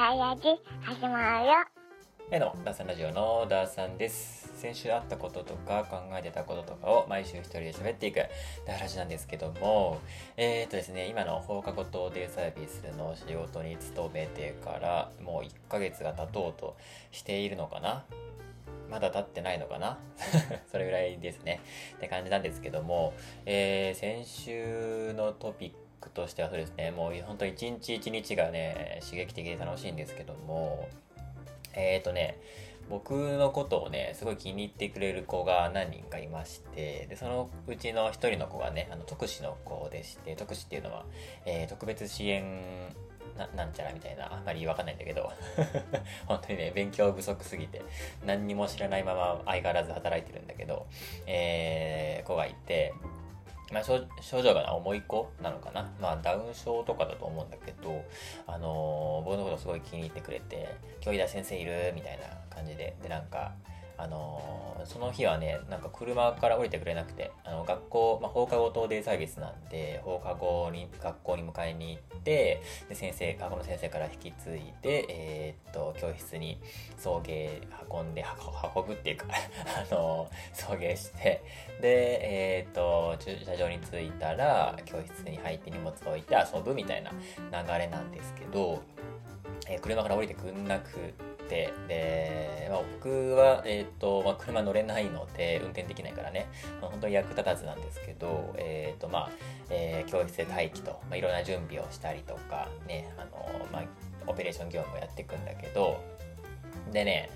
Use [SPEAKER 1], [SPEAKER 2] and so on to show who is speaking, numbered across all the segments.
[SPEAKER 1] ダイヤジ始まるよ。
[SPEAKER 2] えどうもダーさんラジオのダーさんです。先週あったこととか考えてたこととかを毎週一人で喋っていく。ダーラジなんですけどもえー、とですね今の放課後等デイサービスの仕事に勤めてからもう1ヶ月が経とうとしているのかな？まだ経ってないのかな？それぐらいですね。って感じなんですけども、えー、先週のトピックとしてはそうですね、もう本当一日一日がね、刺激的で楽しいんですけども、えっ、ー、とね、僕のことをね、すごい気に入ってくれる子が何人かいまして、で、そのうちの一人の子がね、あの、特使の子でして、特使っていうのは、えー、特別支援ななんちゃらみたいな、あんまりわかんないんだけど、本当にね、勉強不足すぎて、何にも知らないまま相変わらず働いてるんだけど、えー、子がいて、まあ、症状が重い子なのかな？まあ、ダウン症とかだと思うんだけど、あのー、僕のことすごい気に入ってくれて、今日井田先生いる？みたいな感じで、で、なんか、あのー、その日はね、なんか車から降りてくれなくて、あの、学校、まあ、放課後等デイサービスなんで、放課後に、学校に迎えに行って、で、先生、学校の先生から引き継いで、えー、っと、教室に送迎運んで、運ぶっていうか あのー、送迎して、で、え、っと、駐車場に着いたら、教室に入って荷物を置いて遊ぶみたいな流れなんですけど、え車から降りてくんなくて、で、まあ、僕は、え、ー、と、まあ、車乗れないので、運転できないからね、まあ、本当に役立たずなんですけど、え、ー、と、まあ、えー、教室で待機と、まあ、いろんな準備をしたりとか、ね、あの、まあ、オペレーション業務をやっていくんだけど、でね、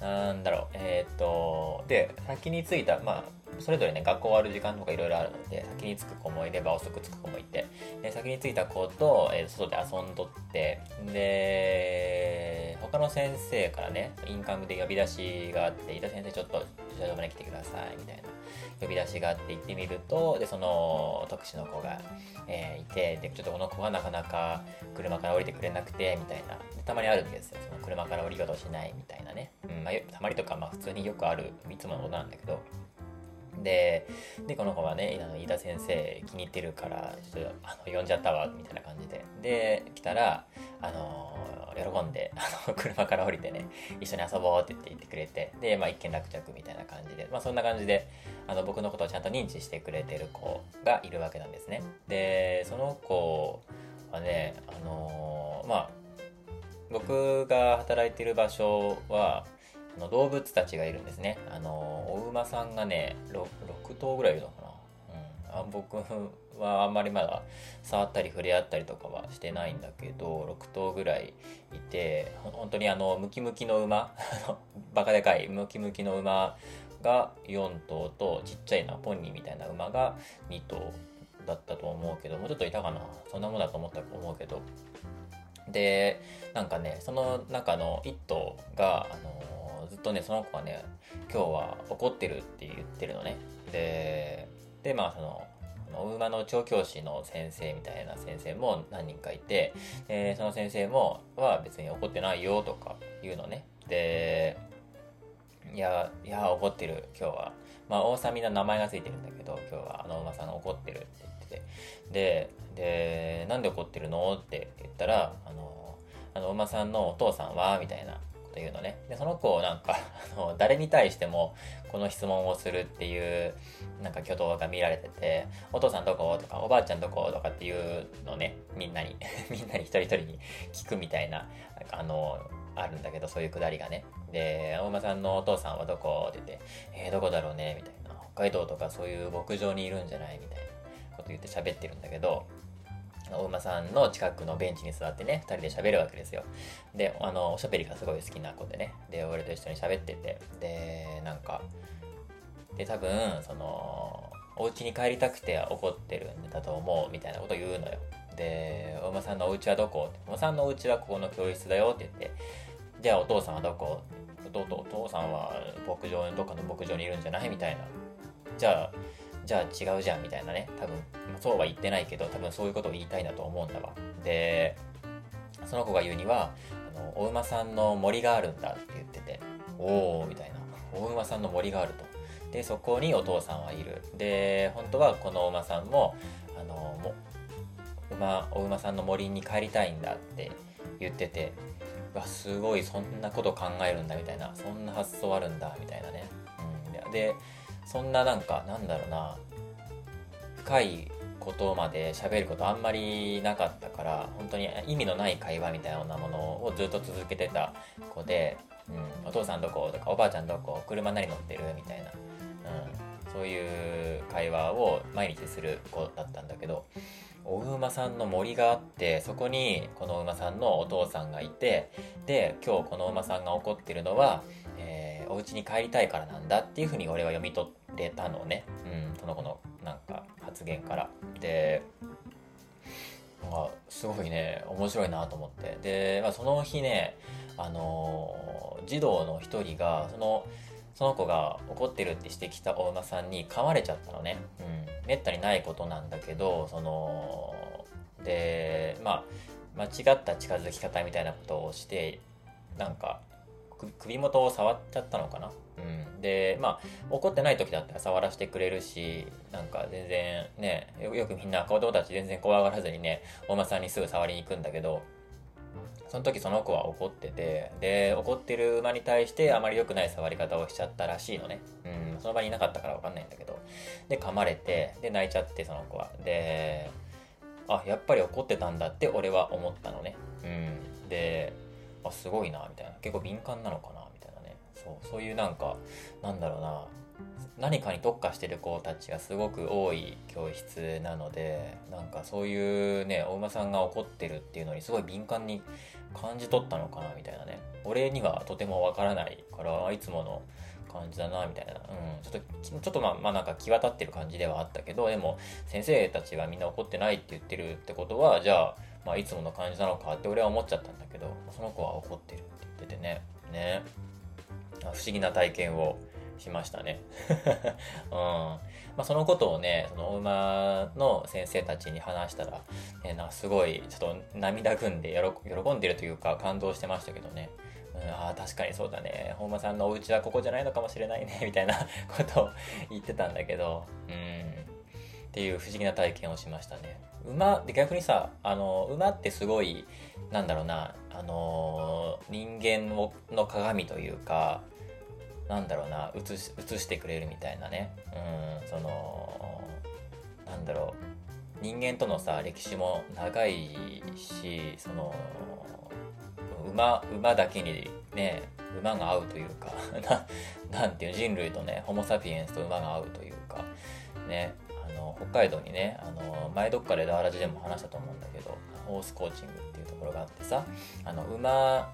[SPEAKER 2] なんだろう、えっ、と、で、先に着いた、まあ、それぞれね、学校終わる時間とかいろいろあるので、先に着く子もいれば遅く着く子もいて、で先に着いた子と、えー、外で遊んどって、で、の先生からね、インカムで呼び出しがあって、飯田先生ちょっと駐車場まで来てください、みたいな呼び出しがあって行ってみると、で、その特殊の子が、えー、いて、で、ちょっとこの子がなかなか車から降りてくれなくて、みたいな。たまにあるんですよ。その車から降りようとしないみたいなね。うん、まあ、たまにとか、まあ普通によくある、いつものことなんだけど、で、で、この子はね、あの飯田先生気に入ってるから、ちょっとあの呼んじゃったわ、みたいな感じで。で、来たら、あの喜んで、あの、車から降りてね、一緒に遊ぼうって言って言ってくれて、で、まあ一見落着みたいな感じで、まあそんな感じで、あの、僕のことをちゃんと認知してくれてる子がいるわけなんですね。で、その子はね、あのまあ、僕が働いてる場所は、あの動物たちがいるんですね。あの、お馬さんがね、6, 6頭ぐらいいるのかな。うん、あ僕はあんまりまだ触ったり触れ合ったりとかはしてないんだけど、6頭ぐらいいて、本当にあの、ムキムキの馬、バカでかいムキムキの馬が4頭と、ちっちゃいなポニーみたいな馬が2頭だったと思うけど、もうちょっといたかな。そんなもんだと思ったと思うけど。で、なんかね、その中の1頭が、あのずっとね、その子はね、今日は怒ってるって言ってるのね。で、で、まあその、馬の調教師の先生みたいな先生も何人かいて、でその先生も、は別に怒ってないよとか言うのね。で、いや、いや、怒ってる、今日は。まあ、大さみの名前がついてるんだけど、今日はあの馬さんが怒ってるって言ってて。で、で、なんで怒ってるのって言ったら、あの、あの馬さんのお父さんはみたいなというのね。で、その子をなんか あの、誰に対してもこの質問をするっていう、なんか挙動が見られてて、お父さんどこ？とか、おばあちゃんどこ？とかっていうのね、みんなに みんなに一人一人に聞くみたいな、あの、あるんだけど、そういうくだりがね。で、大馬さんのお父さんはどこ？って言って、えー、どこだろうね？みたいな。北海道とかそういう牧場にいるんじゃない？みたいなこと言って喋ってるんだけど、お馬さんの近くのベンチに座ってね、二人で喋るわけですよ。で、あの、おしゃべりがすごい好きな子でね。で、俺と一緒に喋ってて。で、なんか、で、多分、その、お家に帰りたくて怒ってるんだと思う、みたいなこと言うのよ。で、お馬さんのお家はどこ？お馬さんのお家はここの教室だよって言って、じゃあお父さんはどこ？弟、お父さんは牧場、どっかの牧場にいるんじゃない？みたいな。じゃあ、じゃあ違うじゃんみたいなね。多分、そうは言ってないけど、多分そういうことを言いたいんだと思うんだわ。で、その子が言うには、あの、お馬さんの森があるんだって言ってて、おー、みたいな。お馬さんの森があると。で、そこにお父さんはいる。で、本当はこのお馬さんも、あの、も馬、お馬さんの森に帰りたいんだって言ってて、わすごいそんなこと考えるんだみたいなそんな発想あるんだみたいなね、うん、でそんななんかなんだろうな深いことまで喋ることあんまりなかったから本当に意味のない会話みたいなものをずっと続けてた子で、うん、お父さんどことかおばあちゃんどこ車何乗ってるみたいな、うん、そういう会話を毎日する子だったんだけどお馬さんの森があってそこにこの馬さんのお父さんがいてで今日この馬さんが怒ってるのは、お家に帰りたいからなんだっていうふうに俺は読み取れたのね、うん、その子のなんか発言からでなんかすごいね面白いなと思ってで、まあ、その日ねあのー、児童の一人がそのその子が怒ってるってしてきたお馬さんに噛まれちゃったのね。うん。めったにないことなんだけど、その、で、まあ、間違った近づき方みたいなことをして、なんか、首元を触っちゃったのかな？うん。で、まあ、怒ってない時だったら触らせてくれるし、なんか全然ね、よくみんな子供たち全然怖がらずにね、お馬さんにすぐ触りに行くんだけど、その時その子は怒ってて、で、怒ってる馬に対してあまり良くない触り方をしちゃったらしいのね。うん、その場にいなかったからわかんないんだけど。で、噛まれて、で、泣いちゃって、その子は。で、あ、やっぱり怒ってたんだって俺は思ったのね。うん。で、あ、すごいな、みたいな。結構敏感なのかな、みたいなね。そう、そういうなんか、なんだろうな、何かに特化してる子たちがすごく多い教室なのでなんかそういうねお馬さんが怒ってるっていうのにすごい敏感に感じ取ったのかなみたいなね俺にはとてもわからないからいつもの感じだなみたいな、うん、ちょっとちょっとまあまあなんか際立ってる感じではあったけどでも先生たちがみんな怒ってないって言ってるってことはじゃあ、まあ、いつもの感じなのかって俺は思っちゃったんだけどその子は怒ってるって言っててねね不思議な体験をしましたね。うんまあ、そのことをね、その馬の先生たちに話したら、ね、なすごいちょっと涙ぐんで喜んでるというか感動してましたけどね。うん、ああ、確かにそうだね。本間さんのお家はここじゃないのかもしれないね、みたいなことを言ってたんだけど、うん。っていう不思議な体験をしましたね。馬、で逆にさ、あの、馬ってすごい、なんだろうな、あの、人間の鏡というか、なんだろうな映ししてくれるみたいなね。うんそのなんだろう。人間とのさ歴史も長いしその馬馬だけにね馬が合うというか ななんていう人類とねホモ・サピエンスと馬が合うというかね。の北海道にねあの前どっかでダーラジでも話したと思うんだけどホースコーチングっていうところがあってさあの馬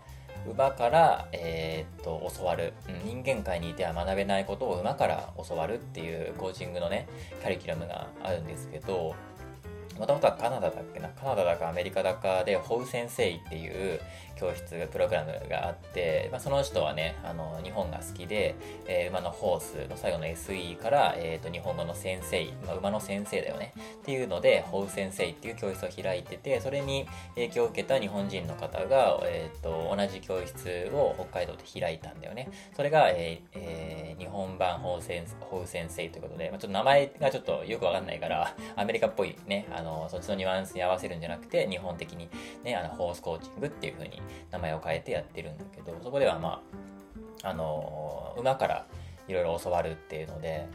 [SPEAKER 2] 馬から、えー、っと教わる、人間界にいては学べないことを馬から教わるっていうコーチングのねカリキュラムがあるんですけどもともとはカナダだっけなカナダだかアメリカだかでホウ先生っていう教室プログラムがあって、まあ、その人はねあの日本が好きで、えー、馬のホースの最後の SE から、えーと、日本語の先生、まあ、馬の先生だよね。っていうのでホウ先生っていう教室を開いててそれに影響を受けた日本人の方が、えーと、同じ教室を北海道で開いたんだよね。それが、えーえー、日本版ホウ先生ということで、まあ、ちょっと名前がちょっとよくわかんないからアメリカっぽいねあのそっちのニュアンスに合わせるんじゃなくて日本的にねあのホースコーチングっていう風に名前を変えてやってるんだけどそこではまああの馬からいろいろ教わるっていうので、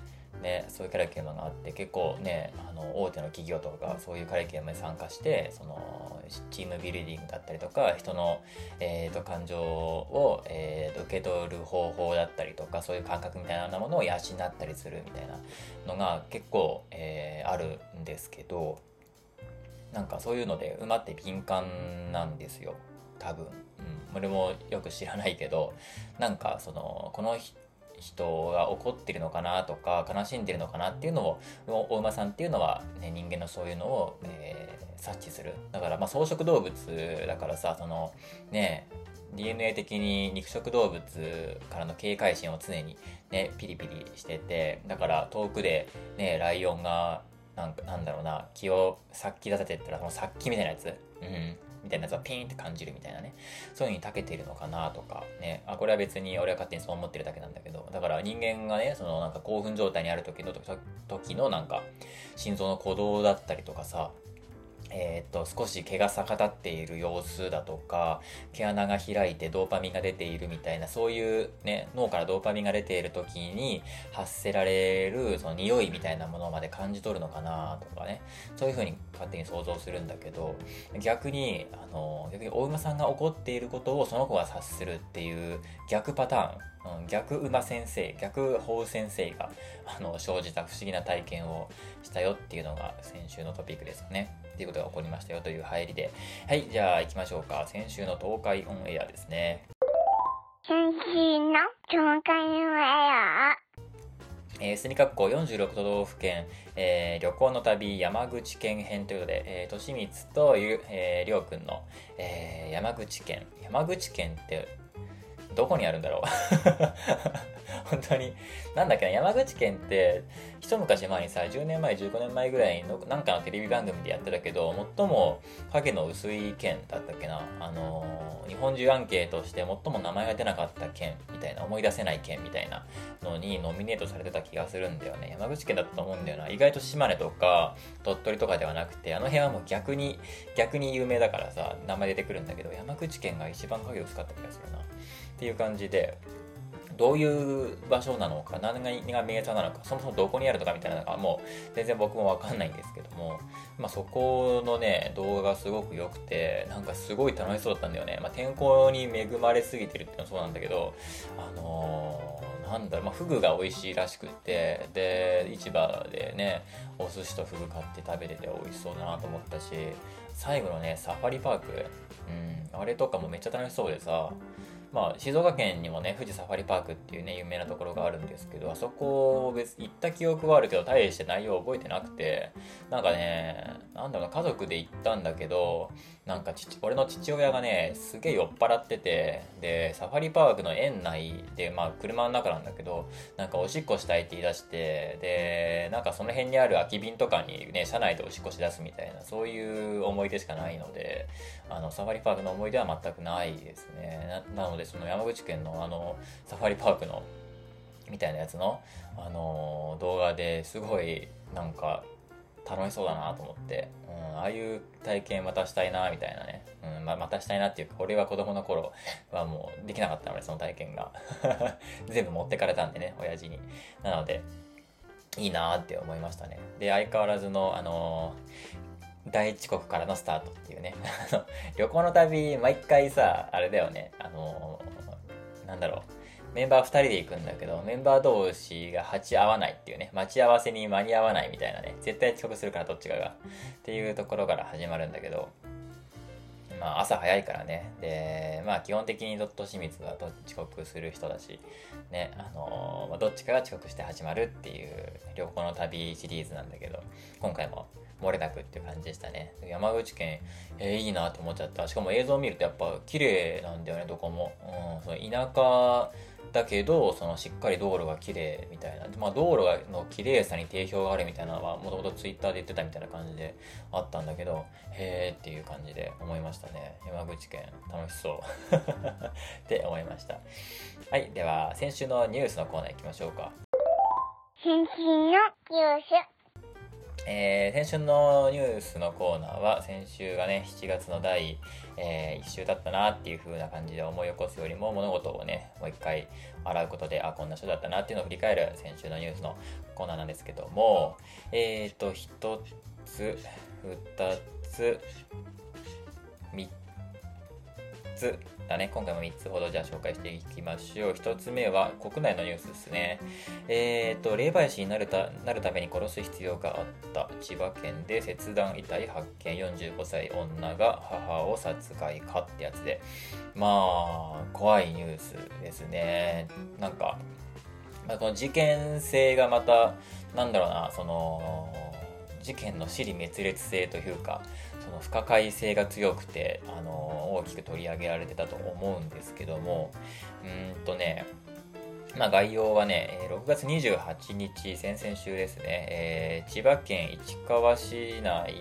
[SPEAKER 2] ね、そういうカリキュラムがあって結構ねあの大手の企業とかそういうカリキュラムに参加してそのチームビルディングだったりとか人の、えーと、感情を、えーと、受け取る方法だったりとかそういう感覚みたいなものを養ったりするみたいなのが結構、えー、あるんですけどなんかそういうので馬って敏感なんですよ。多分、うん、俺もよく知らないけどなんかそのこの人が怒ってるのかなとか悲しんでるのかなっていうのをお馬さんっていうのは、ね、人間のそういうのを、えー、察知する。だからまあ草食動物だからさそのね DNA 的に肉食動物からの警戒心を常にねピリピリしててだから遠くでねライオンがなんかなんだろうな気を殺気出せてったらその殺気みたいなやつ。うん。みたいなやつはピーンって感じるみたいなね。そういうふうに長けてるのかなとかね。あこれは別に俺は勝手にそう思ってるだけなんだけど。だから人間がねそのなんか興奮状態にある時の時のなんか心臓の鼓動だったりとかさえー、と少し毛が逆立っている様子だとか毛穴が開いてドーパミンが出ているみたいなそういうね脳からドーパミンが出ている時に発せられるその匂いみたいなものまで感じ取るのかなとかねそういう風に勝手に想像するんだけど逆にあの逆にお馬さんが怒っていることをその子が察するっていう逆パターン、逆馬先生逆法先生があの生じた不思議な体験をしたよっていうのが先週のトピックですかね。っていうことが起こりましたよという入りで。はい、じゃあ行きましょうか。先週の東海オンエアですね。
[SPEAKER 1] 先週の東海オンエア。
[SPEAKER 2] えー、墨括弧46都道府県、えー、旅行の旅山口県編ということで、えー、としみつとゆ、えー、りょうくんの、えー、山口県。山口県ってどこにあるんだろう？本当に。なんだっけな、山口県って、一昔前にさ、10年前、15年前ぐらいのなんかのテレビ番組でやってたけど、最も影の薄い県だったっけな。あのー、日本中アンケートして最も名前が出なかった県みたいな、思い出せない県みたいなのにノミネートされてた気がするんだよね。山口県だったと思うんだよな。意外と島根とか鳥取とかではなくて、あの辺はもう逆に、逆に有名だからさ、名前出てくるんだけど、山口県が一番影薄かった気がするな。っていう感じで、どういう場所なのか、何が名産なのか、そもそもどこにあるのかみたいなのがもう全然僕もわかんないんですけども、まあそこのね、動画がすごく良くて、なんかすごい楽しそうだったんだよね。まあ天候に恵まれすぎてるっていうのはそうなんだけど、あのー、なんだろう、まあフグが美味しいらしくて、で、市場でね、お寿司とフグ買って食べてて美味しそうだなと思ったし、最後のね、サファリパーク、うん、あれとかもめっちゃ楽しそうでさ、まあ、静岡県にもね、富士サファリパークっていうね、有名なところがあるんですけど、あそこ別行った記憶はあるけど、大して内容覚えてなくて、なんかね、なんだろうな、家族で行ったんだけど、なんか、俺の父親がね、すげえ酔っ払ってて、で、サファリパークの園内で、まあ、車の中なんだけど、なんかおしっこしたいって言い出して、で、なんかその辺にある空き瓶とかにね、車内でおしっこし出すみたいな、そういう思い出しかないので、あの、サファリパークの思い出は全くないですね。ななので、その山口県のあの、サファリパークの、みたいなやつの、あの動画ですごい、なんか、楽しそうだなと思って、うん、ああいう体験またしたいなみたいなね、うんままたしたいなっていうか俺は子供の頃 はもうできなかったのでその体験が。全部持ってかれたんでね親父に。なのでいいなーって思いましたね。で相変わらずのあのー、第一国からのスタートっていうね。旅行の旅毎回さあれだよね。あのー、なんだろう。メンバー2人で行くんだけど、メンバー同士が鉢合わないっていうね、待ち合わせに間に合わないみたいなね、絶対遅刻するからどっちかが。っていうところから始まるんだけど、まあ朝早いからね。で、まあ基本的にドット清水は遅刻する人だし、ね、あのー、どっちかが遅刻して始まるっていう旅行の旅シリーズなんだけど、今回も漏れなくっていう感じでしたね。山口県、えー、いいなと思っちゃった。しかも映像を見るとやっぱ綺麗なんだよね、どこも。うん、その田舎だけど、そのしっかり道路が綺麗みたいな。まあ道路の綺麗さに定評があるみたいなのはもともとツイッターで言ってたみたいな感じであったんだけど、へーっていう感じで思いましたね。山口県楽しそう って思いました。はい。では、先週のニュースのコーナー行きましょうか。
[SPEAKER 1] 先週のニュース。
[SPEAKER 2] えー、先週のニュースのコーナーは、先週がね、7月の第、えー、一周だったなっていう風な感じで思い起こすよりも、物事をね、もう一回洗うことで、あ、こんな人だったなっていうのを振り返る先週のニュースのコーナーなんですけども、えっ、ー、と、1つ、2つ、3つだね。今回も3つほどじゃあ紹介していきましょう。1つ目は国内のニュースですね。えっ、ー、と、霊媒師になるたなるために殺す必要があった。千葉県で切断遺体発見45歳女が母を殺害かってやつで。まあ、怖いニュースですね。なんか、まあ、この事件性がまた、なんだろうな、その、事件の尻滅裂性というか、その不可解性が強くて、あの大きく取り上げられてたと思うんですけども、うんとね、まあ、概要はね、6月28日、先々週ですね、えー、千葉県市川市内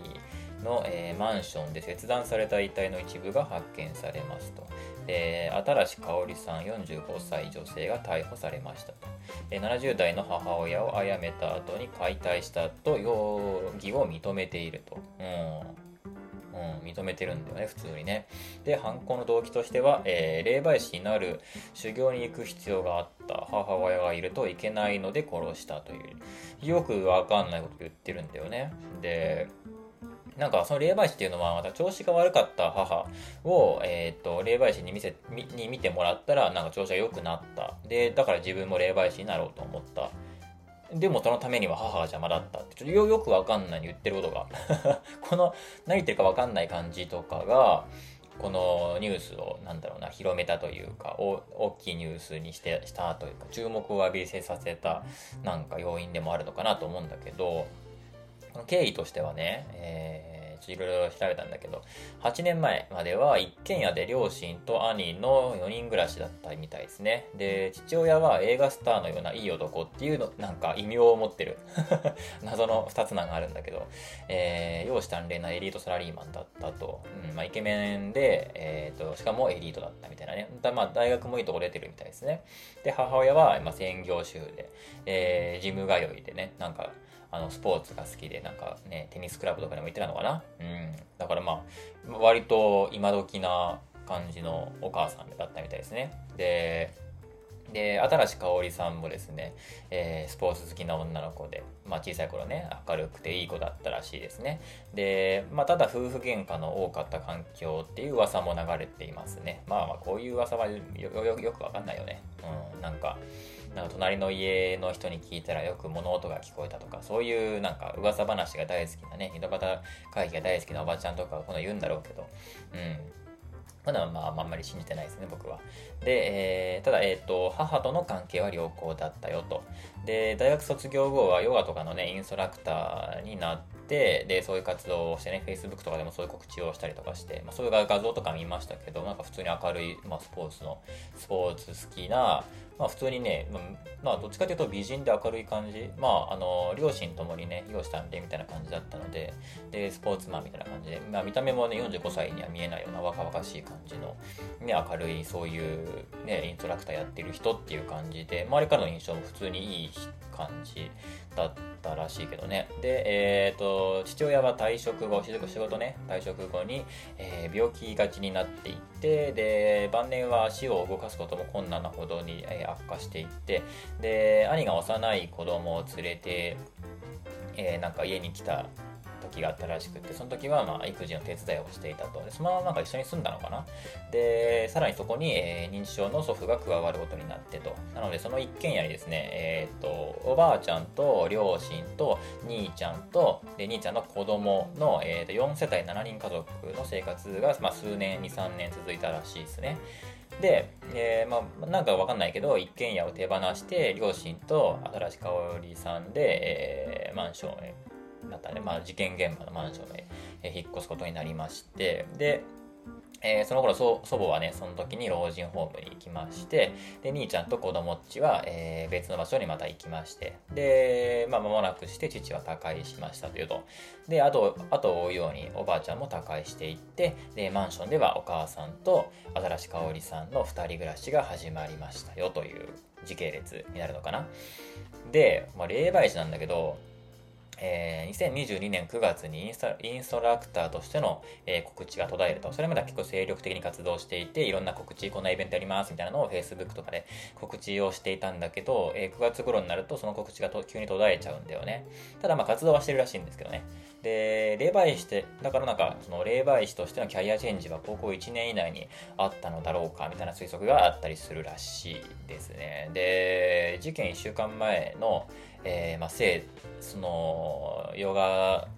[SPEAKER 2] の、えー、マンションで切断された遺体の一部が発見されますと。えー、新香織さん45歳女性が逮捕されましたと。えー、70代の母親を殺めた後に解体したと容疑を認めていると。うんうん、認めてるんだよね、普通にね。で、犯行の動機としては、えー、霊媒師になる修行に行く必要があった母親がいるといけないので殺したという、よくわかんないこと言ってるんだよね。で、なんかその霊媒師っていうのはまた調子が悪かった母を、え、ー、と霊媒師に見せに見てもらったらなんか調子が良くなったでだから自分も霊媒師になろうと思ったでもそのためには母が邪魔だったってちょっとよよくわかんない言ってることが。この何言ってるかわかんない感じとかがこのニュースをなんだろうな広めたというか大きいニュースにしてしたというか注目を浴びせさせたなんか要因でもあるのかなと思うんだけどこの経緯としてはね、えーいろいろ調べたんだけど、8年前までは一軒家で両親と兄の4人暮らしだったみたいですね。で、父親は映画スターのようないい男っていうの、なんか異名を持ってる 謎の2つなんがあるんだけど、えー、容姿端麗なエリートサラリーマンだったと。うん、まあ、イケメンで、えー、と、しかもエリートだったみたいなね。だまあ、大学もいいとこ出てるみたいですね。で、母親は、まあ、専業主婦で、えー、ジム通いでね、なんか、あの、スポーツが好きで、なんかね、テニスクラブとかにも行ってたのかな？うん。だからまあ、割と今時な感じのお母さんだったみたいですね。で、で、新香織さんもですね、えー、スポーツ好きな女の子で、まあ小さい頃ね、明るくていい子だったらしいですね。で、まあただ夫婦喧嘩の多かった環境っていう噂も流れていますね。まあまあこういう噂はよよくわかんないよね。うん、なんか、なんか隣の家の人に聞いたらよく物音が聞こえたとか、そういうなんか噂話が大好きなね、井戸端会議が大好きなおばちゃんとかはこの言うんだろうけど、うん。まだまあ、あんまり信じてないですね、僕は。で、えー、ただ、えっ、ー、と、母との関係は良好だったよと。で、大学卒業後はヨガとかのね、インストラクターになって、で、そういう活動をしてね、Facebook とかでもそういう告知をしたりとかして、まあ、そういう画像とか見ましたけど、なんか普通に明るい、まあ、スポーツの、スポーツ好きな、まあ普通にね、まあどっちかというと美人で明るい感じ。まああの、両親ともにね、容姿端麗みたいな感じだったので、で、スポーツマンみたいな感じで、まあ見た目もね、45歳には見えないような若々しい感じの、ね、明るい、そういうね、インストラクターやってる人っていう感じで、周りからの印象も普通にいい感じだったらしいけどね。で、えっ、ー、と、父親は退職後、仕事ね、退職後に、えー、病気がちになっていって、で、晩年は足を動かすことも困難なほどに、えー、悪化していって、で、兄が幼い子供を連れて、えー、なんか家に来た時があったらしくて、その時はまあ育児の手伝いをしていたと。でそのままなんか一緒に住んだのかな？で、さらにそこに、えー、認知症の祖父が加わることになってと。なので、その一軒家にですね、えっ、と、おばあちゃんと両親と兄ちゃんと、で、兄ちゃんの子供の、えー、と4世帯7人家族の生活が、まあ、数年、2、3年続いたらしいですね。で、えー、まあ、なんかわかんないけど、一軒家を手放して、両親と新しい香りさんで、えー、マンションへだったね、まあ、事件現場のマンションへ、え引っ越すことになりまして、で、えー、その頃祖母はね、その時に老人ホームに行きまして、で、兄ちゃんと子供っちは、えー、別の場所にまた行きまして、で、まあ、間もなくして父は他界しましたというと。で、あと、あと追うようにおばあちゃんも他界していって、で、マンションではお母さんとアザラシ香織さんの二人暮らしが始まりましたよという時系列になるのかな。で、まあ、霊媒師なんだけど、えー、2022年9月にインストインストラクターとしての、えー、告知が途絶えると。それまでは結構精力的に活動していて、いろんな告知、こんなイベントやりますみたいなのを Facebook とかで告知をしていたんだけど、えー、9月頃になるとその告知がと急に途絶えちゃうんだよね。ただまあ活動はしてるらしいんですけどね。で、霊媒師して、だからなんか、その霊媒師としてのキャリアチェンジは高校1年以内にあったのだろうかみたいな推測があったりするらしいですね。で、事件1週間前の、えー、まあ、生、その、ヨガ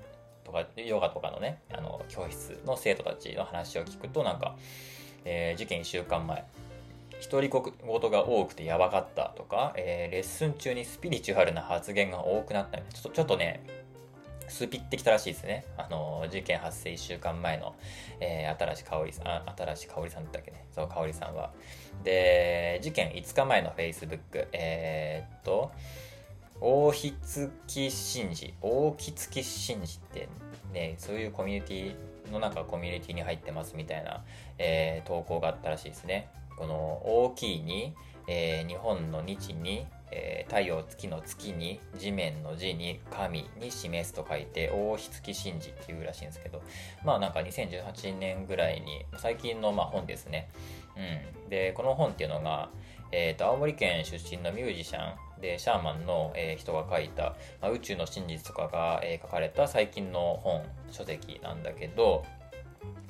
[SPEAKER 2] とか、ヨガとかのね、あの、教室の生徒たちの話を聞くと、なんか、えー、事件1週間前、独り言が多くてやばかったとか、えー、レッスン中にスピリチュアルな発言が多くなったちょっと、ちょっとね、スピってきたらしいですね。あの、事件発生1週間前の、えー、新し香織さん、あ、新しい香織さんだっけね。そう、香織さんは。で、事件5日前の Facebook、えー、っと、大ひつき神事。大きつき神事ってねそういうコミュニティの中コミュニティに入ってますみたいな、えー、投稿があったらしいですね。この大きいに、えー、日本の日に、えー、太陽月の月に地面の字に神に示すと書いて王室記神事っていうらしいんですけど。まあなんか2018年ぐらいに最近のま本ですね、うん、でこの本っていうのが、えーと、青森県出身のミュージシャンでシャーマンの、えー、人が書いた、まあ、宇宙の真実とかが、えー、書かれた最近の本書籍なんだけど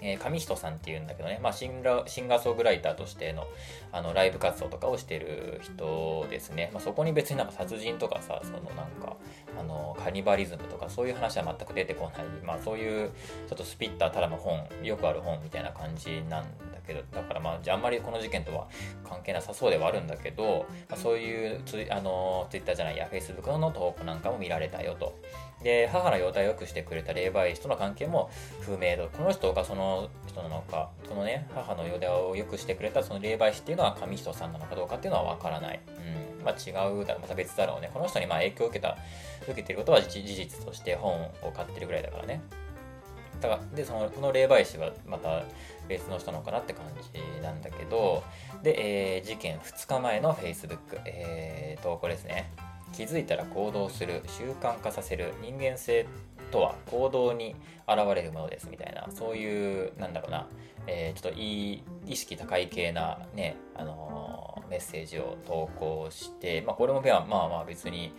[SPEAKER 2] えー、上人さんっていうんだけどね、まあシンガ、シンガーソングライターとしてのあのライブ活動とかをしてる人ですね。まあ、そこに別になんか殺人とかさ、そのなんか、あの、カニバリズムとかそういう話は全く出てこない。まあそういうちょっとスピッターただの本、よくある本みたいな感じなんだけど、だからまあ、じゃああんまりこの事件とは関係なさそうではあるんだけど、まあ、そういうツイあのツイッターじゃないや、フェイスブックの投稿なんかも見られたよと。で、母の容態を良くしてくれた霊媒師との関係も不明度。この人がその人なのか、そのね、母の容体を良くしてくれたその霊媒師っていうのは上人さんなのかどうかっていうのはわからない。うん。まあ違うだ、また別だろうね。この人にまあ影響を受けた、受けてることは事実として本を買ってるぐらいだからね。だからで、その、この霊媒師はまた別の人のかなって感じなんだけど、で、えー、事件2日前の Facebook、えー、投稿ですね。気づいたら行動する習慣化させる人間性とは行動に現れるものですみたいな。そういうなんだろうな、えー、ちょっといい意識高い系なね、あのー、メッセージを投稿して、まあ、これもまあまあ別に、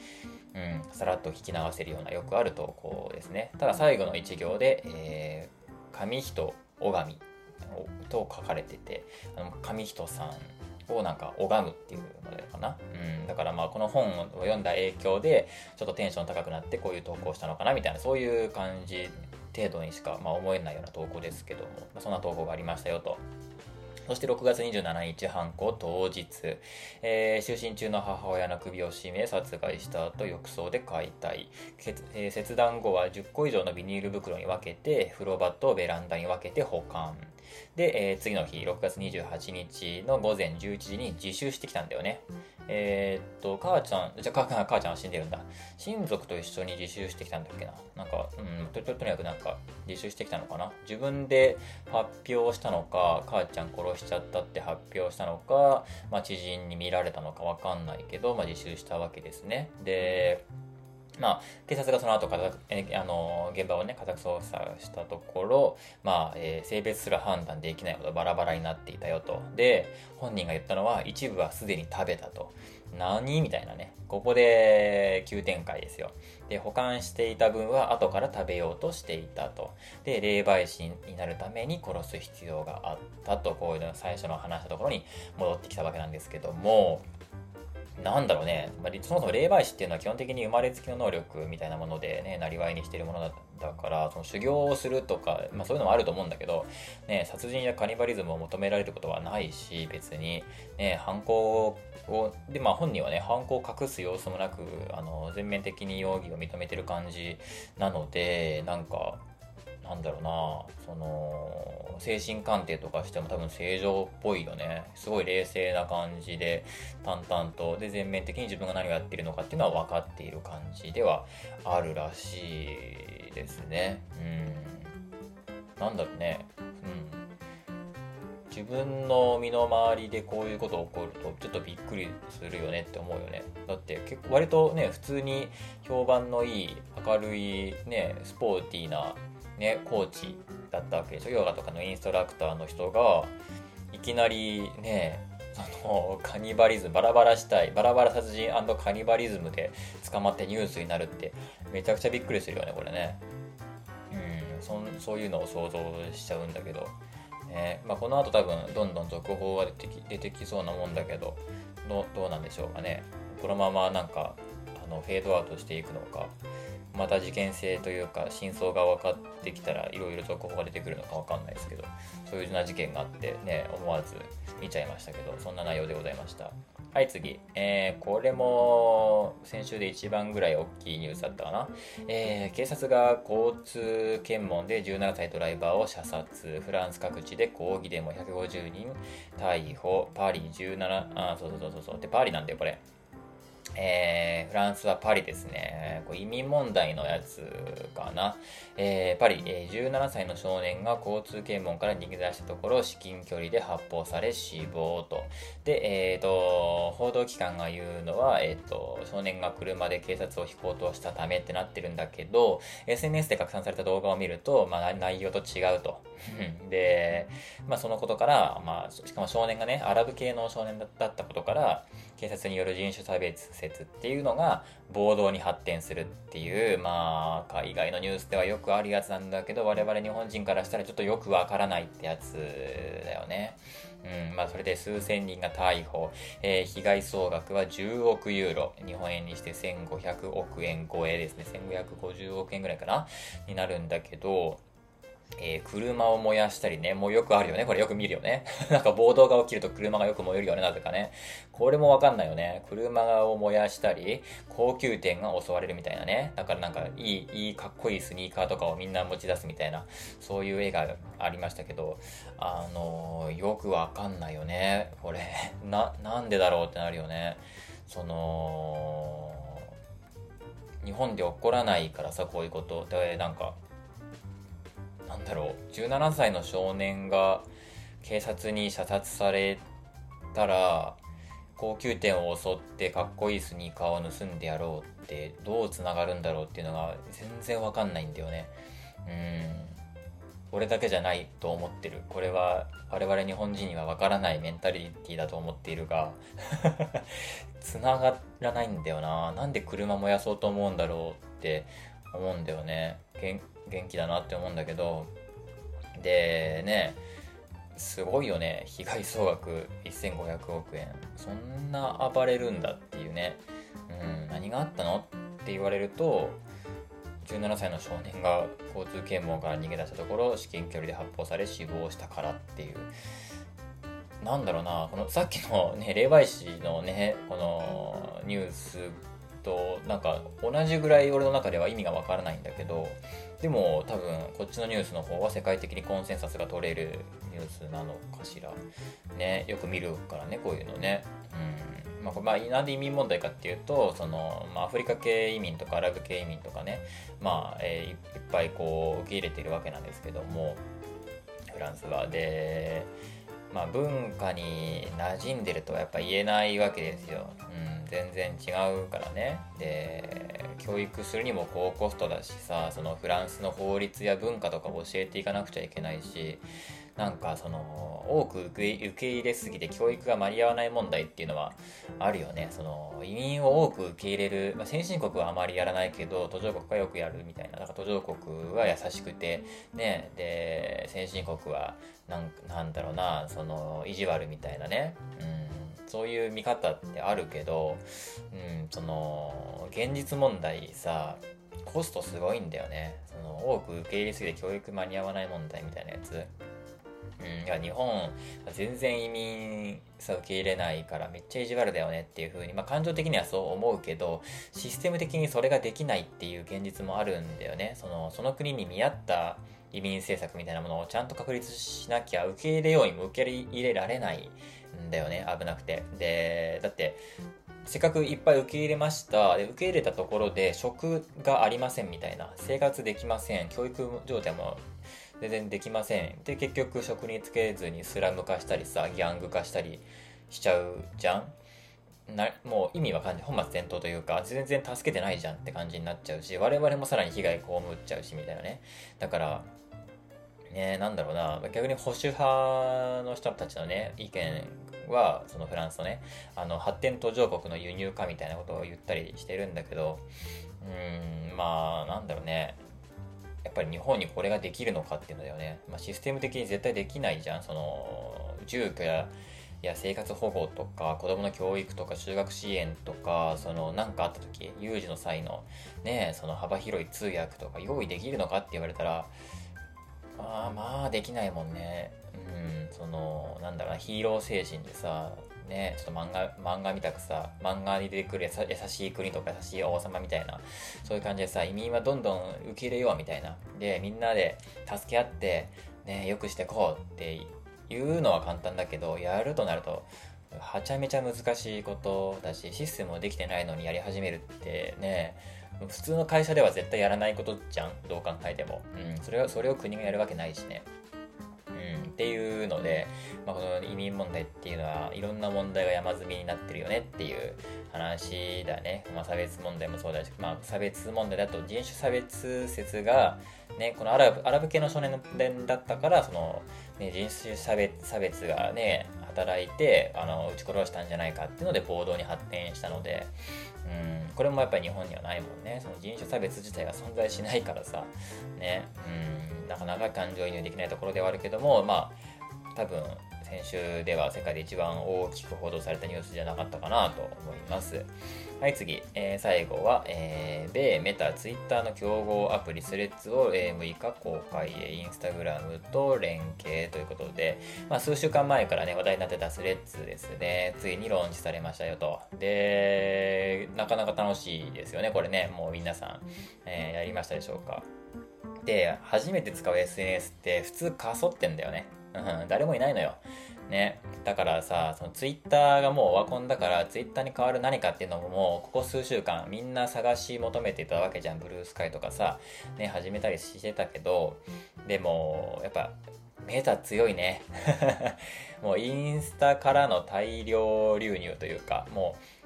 [SPEAKER 2] うん、さらっと聞き流せるようなよくある投稿ですね。ただ最後の1行で、えー、上人尾上と書かれててあの上人さんをなんか拝むっていうのかな。うん。だからまあこの本を読んだ影響で、ちょっとテンション高くなってこういう投稿したのかなみたいな、そういう感じ程度にしか、まあ、思えないような投稿ですけども、ま、そんな投稿がありましたよと。そして6月27日犯行当日、えー、就寝中の母親の首を絞め殺害した後浴槽で解体、えー、切断後は10個以上のビニール袋に分けて風呂場とベランダに分けて保管で、えー、次の日6月28日の午前11時に自首してきたんだよねえー、っと、母ちゃん、じゃあ母ちゃんは死んでるんだ。親族と一緒に自首してきたんだっけな。なんか、うん、とととにかくなんか自首してきたのかな。自分で発表したのか、母ちゃん殺しちゃったって発表したのか、まあ、知人に見られたのかわかんないけど、まあ、自首したわけですね。で、まあ、警察がその後えあの現場をね家宅捜査したところ、まあえー、性別すら判断できないほどバラバラになっていたよと。で本人が言ったのは一部はすでに食べたと。何みたいなね。ここで急展開ですよ。で保管していた分は後から食べようとしていたと。で霊媒師になるために殺す必要があったと。こういうの最初の話したところに戻ってきたわけなんですけども。なんだろうね、まあ、そもそも霊媒師っていうのは基本的に生まれつきの能力みたいなものでね、なりわいにしてるものだから、その修行をするとか、まあそういうのもあると思うんだけど、ね、殺人やカニバリズムを求められることはないし、別に、ね、犯行を、で、まあ本人はね、犯行を隠す様子もなく、あの、全面的に容疑を認めてる感じなので、なんか、なんだろうなその精神鑑定とかしても多分正常っぽいよね。すごい冷静な感じで淡々と。で全面的に自分が何をやってるのかっていうのは分かっている感じではあるらしいですね。うん。なんだろうね。うん。自分の身の回りでこういうこと起こるとちょっとびっくりするよねって思うよね。だって結構割とね普通に評判のいい明るいねスポーティーなね、コーチだったわけでしょ？ヨガとかのインストラクターの人がいきなりねそのカニバリズムバラバラしたいバラバラ殺人カニバリズムで捕まってニュースになるってめちゃくちゃびっくりするよねこれね。うんそそういうのを想像しちゃうんだけど、ねまあ、この後多分どんどん続報が出てき出てきそうなもんだけどどどうなんでしょうかね。このままなんかあのフェードアウトしていくのか。また事件性というか真相が分かってきたらいろいろ続報が出てくるのか分かんないですけどそういうような事件があってね思わず見ちゃいましたけどそんな内容でございました。はい次、えー、これも先週で一番ぐらい大きいニュースだったかな、えー、警察が交通検問で17歳ドライバーを射殺。フランス各地で抗議デモ。150人逮捕。パリ17あそうそうそうそう。でパリなんだよこれ。えー、フランスはパリですね。こう移民問題のやつかな。えー、パリ、えー、17歳の少年が交通検問から逃げ出したところ、至近距離で発砲され死亡と。で、え、ー、と、報道機関が言うのは、えっ、ー、と、少年が車で警察を引こうとしたためってなってるんだけど、SNS で拡散された動画を見ると、まあ、内容と違うと。で、まあ、そのことから、まあ、しかも少年がね、アラブ系の少年だったことから、警察による人種差別説っていうのが暴動に発展するっていう、まあ、海外のニュースではよくあるやつなんだけど、我々日本人からしたらちょっとよくわからないってやつだよね。うん、まあ、それで数千人が逮捕、えー、被害総額は10億ユーロ、日本円にして1500億円超えですね、1550億円ぐらいかな、になるんだけど、えー、車を燃やしたりね、もうよくあるよね。これよく見るよね。なんか暴動が起きると車がよく燃えるよね、なぜかね。これもわかんないよね。車を燃やしたり、高級店が襲われるみたいなね。だからなんか、いい、いい、かっこいいスニーカーとかをみんな持ち出すみたいな、そういう絵がありましたけど、あのー、よくわかんないよね。これ、な、なんでだろうってなるよね。その、日本で起こらないからさ、こういうこと。で、なんか、なんだろう17歳の少年が警察に射殺されたら高級店を襲ってかっこいいスニーカーを盗んでやろうってどうつながるんだろうっていうのが全然わかんないんだよね。うん。俺だけじゃないと思ってる。これは我々日本人にはわからないメンタリティだと思っているが 繋がらないんだよな。なんで車燃やそうと思うんだろうって思うんだよね。元気だなって思うんだけどでねすごいよね被害総額1500億円。そんな暴れるんだっていうね、うん、何があったのって言われると17歳の少年が交通検問から逃げ出したところ至近距離で発砲され死亡したからっていう。なんだろうなこのさっきのね霊媒師のねこのニュースとなんか同じぐらい俺の中では意味がわからないんだけどでも多分こっちのニュースの方は世界的にコンセンサスが取れるニュースなのかしら。ねよく見るからねこういうのね。うん。まあ、まあ、なんで移民問題かっていうとその、まあ、アフリカ系移民とかアラブ系移民とかねまあ、えー、いっぱいこう受け入れているわけなんですけどもフランスは。でまあ文化に馴染んでるとはやっぱ言えないわけですよ、うん全然違うからね。で教育するにも高コストだしさそのフランスの法律や文化とか教えていかなくちゃいけないしなんかその多く受け入れすぎて教育が間に合わない問題っていうのはあるよねその移民を多く受け入れる、まあ、先進国はあまりやらないけど途上国はよくやるみたいなだから途上国は優しくてねで先進国はなんなんだろうなその意地悪みたいなねうんそういう見方ってあるけど、うん、その、現実問題さ、コストすごいんだよね。その、多く受け入れすぎて教育間に合わない問題みたいなやつ。うん、いや日本全然移民さ受け入れないからめっちゃ意地悪だよねっていう風にまあ感情的にはそう思うけどシステム的にそれができないっていう現実もあるんだよねそのその国に見合った移民政策みたいなものをちゃんと確立しなきゃ受け入れようにも受け入れられないんだよね、危なくて。で、だって、せっかくいっぱい受け入れました。で、受け入れたところで職がありませんみたいな。生活できません。教育状態も全然できません。で、結局職につけずにスラム化したりさ、ギャング化したりしちゃうじゃん？なもう意味わかんない。本末転倒というか、全然助けてないじゃんって感じになっちゃうし、我々もさらに被害被っちゃうし、みたいなね。だから、ね、なんだろうな、逆に保守派の人たちのね、意見は、そのフランスのね、あの、発展途上国の輸入化みたいなことを言ったりしてるんだけど、うん、まあ、なんだろうね、やっぱり日本にこれができるのかっていうのだよね。まあ、システム的に絶対できないじゃん。その、住居や、や生活保護とか子供の教育とか就学支援とかその何かあった時有事の際のねその幅広い通訳とか用意できるのかって言われたらまあまあできないもんね。うん、その、なんだろうな、ヒーロー精神でさ、ね、ちょっと漫画、漫画見たくさ、漫画に出てくる優しい国とか優しい王様みたいな、そういう感じでさ、移民はどんどん受け入れようみたいな。で、みんなで助け合って、ね、よくしてこうっていうのは簡単だけど、やるとなると、はちゃめちゃ難しいことだしシステムもできてないのにやり始めるってね普通の会社では絶対やらないことじゃんどう考えても、うん、それをそれを国がやるわけないしねうん、っていうので、まあ、この移民問題っていうのはいろんな問題が山積みになってるよねっていう話だね、まあ、差別問題もそうだし、まあ、差別問題だと人種差別説が、ね、このアラブアラブ系の少年だったからその、ね、人種差別差別がね働いてあの撃ち殺したんじゃないかっていうので暴動に発展したので、うん、これもやっぱり日本にはないもんね。その人種差別自体が存在しないからさ。ね、うん、なかなか感情移入できないところではあるけどもまあ多分先週では世界で一番大きく報道されたニュースじゃなかったかなと思います。はい、次。えー、最後は、えー、米、メタ、ツイッターの競合アプリスレッズを、えー、6日公開へ、インスタグラムと連携ということで、まあ、数週間前からね、話題になってたスレッズですね、ついにローンチされましたよと。で、なかなか楽しいですよね、これね。もう皆さん、えー、やりましたでしょうか。で、初めて使う SNS って普通かそってんだよね。うん、誰もいないのよ。ね。だからさ、そのツイッターがもうオワコンだから、ツイッターに代わる何かっていうのももう、ここ数週間みんな探し求めてたわけじゃん。ブルースカイとかさ、ね、始めたりしてたけど、でも、やっぱ、メタ強いね。もうインスタからの大量流入というか、もう、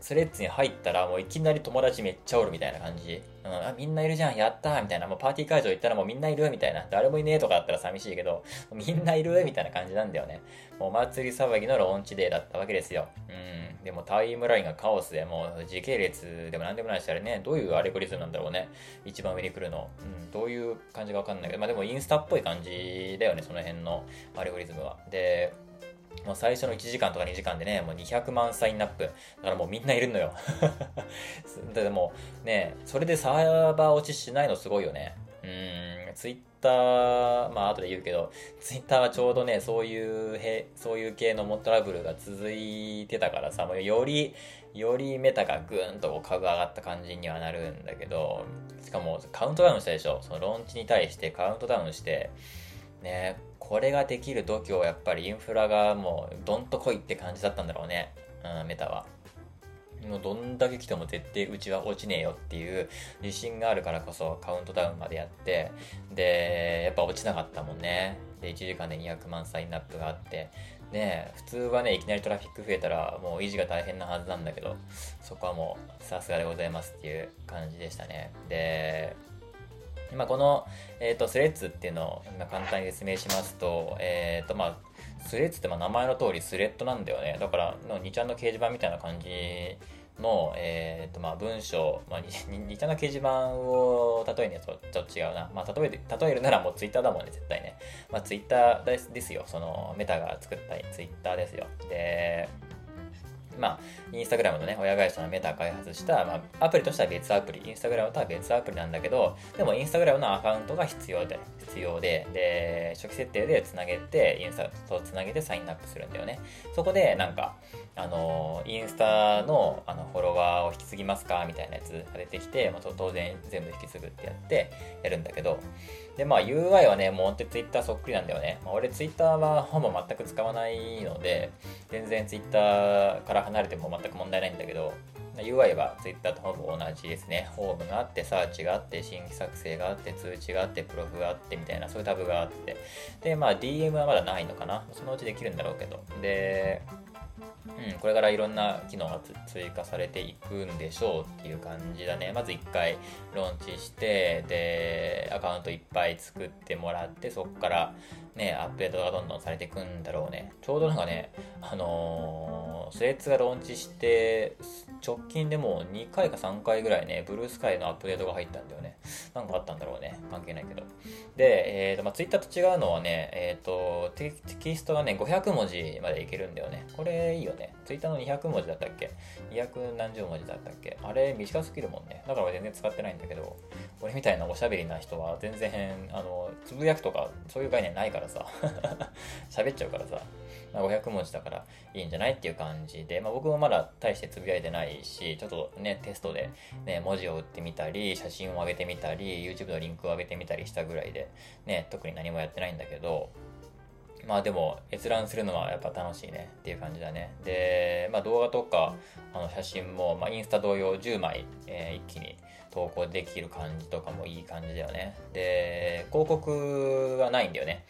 [SPEAKER 2] スレッズに入ったらもういきなり友達めっちゃおるみたいな感じ。うん、あ、みんないるじゃん、やったーみたいな。もうパーティー会場行ったらもうみんないるみたいな。誰もいねえとかだったら寂しいけど、みんないるみたいな感じなんだよね。もうお祭り騒ぎのローンチデーだったわけですよ。うん。でもタイムラインがカオスで、もう時系列でも何でもないし、あれね、どういうアレゴリズムなんだろうね。一番上に来るの。うん、どういう感じかわかんないけど、まあでもインスタっぽい感じだよね、その辺のアレゴリズムは。で、もう最初の1時間とか2時間でね、もう200万サインアップ。だからもうみんないるのよ。でもね、それでサーバー落ちしないのすごいよね。うん、ツイッター、まあ後で言うけど、ツイッターはちょうどね、そういうへ、そういう系のトラブルが続いてたからさ、もうより、よりメタがぐーんと株上がった感じにはなるんだけど、しかもカウントダウンしたでしょ。そのローンチに対してカウントダウンして、ね、これができる度胸やっぱりインフラがもうどんと来いって感じだったんだろうね、うん、メタは。もうどんだけ来ても絶対うちは落ちねえよっていう自信があるからこそカウントダウンまでやって、で、やっぱ落ちなかったもんね。で、1時間で200万サインアップがあって、ね普通はね、いきなりトラフィック増えたらもう維持が大変なはずなんだけど、そこはもうさすがでございますっていう感じでしたね。で、まあ、この、えーと、スレッズっていうのを簡単に説明しますと,、えーとまあ、スレッズってまあ名前の通りスレッドなんだよね。だからの2ちゃんの掲示板みたいな感じの、えーとまあ、文章、まあ、2, ちゃんの掲示板を例えるとちょっと違うな、まあ、例え例えるならもうツイッターだもんね絶対ね、まあ、ツイッターですですよ。そのメタが作ったツイッターですよ。でまあ、インスタグラムのね、親会社のメタ開発した、まあ、アプリとしては別アプリ、インスタグラムとは別アプリなんだけど、でもインスタグラムのアカウントが必要で、必要で、で、初期設定でつなげて、インスタとつなげてサインアップするんだよね。そこで、なんか、あの、インスタのあのフォロワーを引き継ぎますか？みたいなやつが出てきて、まあ、当然全部引き継ぐってやってやるんだけど、で、まあ UI はね、もうほんと Twitter そっくりなんだよね。まあ、俺 Twitter はほぼ全く使わないので、全然 Twitter から離れても全く問題ないんだけど、UI は Twitter とほぼ同じですね。ホームがあって、サーチがあって、新規作成があって、通知があって、プロフがあってみたいな、そういうタブがあって。で、まあ DM はまだないのかな。そのうちできるんだろうけど。で、うん、これからいろんな機能が追加されていくんでしょうっていう感じだね。まず1回ローンチして、で、アカウントいっぱい作ってもらって、そこからね、アップデートがどんどんされていくんだろうね。ちょうどなんかね、あのー、スレッズがローンチして、直近でもう2回か3回ぐらいね、ブルースカイのアップデートが入ったんだよね。なんかあったんだろうね。関係ないけど。で、えっ、ー、と、まあ、ツイッターと違うのはね、えっ、ー、とテ、キストがね、500文字までいけるんだよね。これいいよね。ツイッターの200文字だったっけ ?200 何十文字だったっけ？あれ短すぎるもんね。だから全然使ってないんだけど、俺みたいなおしゃべりな人は全然、あの、つぶやくとかそういう概念ないからさ。喋っちゃうからさ。まあ、500文字だからいいんじゃないっていう感じで、まあ、僕もまだ大してつぶやいてないし、ちょっとね、テストで、ね、文字を打ってみたり、写真を上げてみたり、YouTube のリンクを上げてみたりしたぐらいで、ね、特に何もやってないんだけど、まあでも閲覧するのはやっぱ楽しいねっていう感じだね。で、まあ動画とかあの写真も、まあ、インスタ同様10枚、えー、一気に投稿できる感じとかもいい感じだよね。で、広告はないんだよね。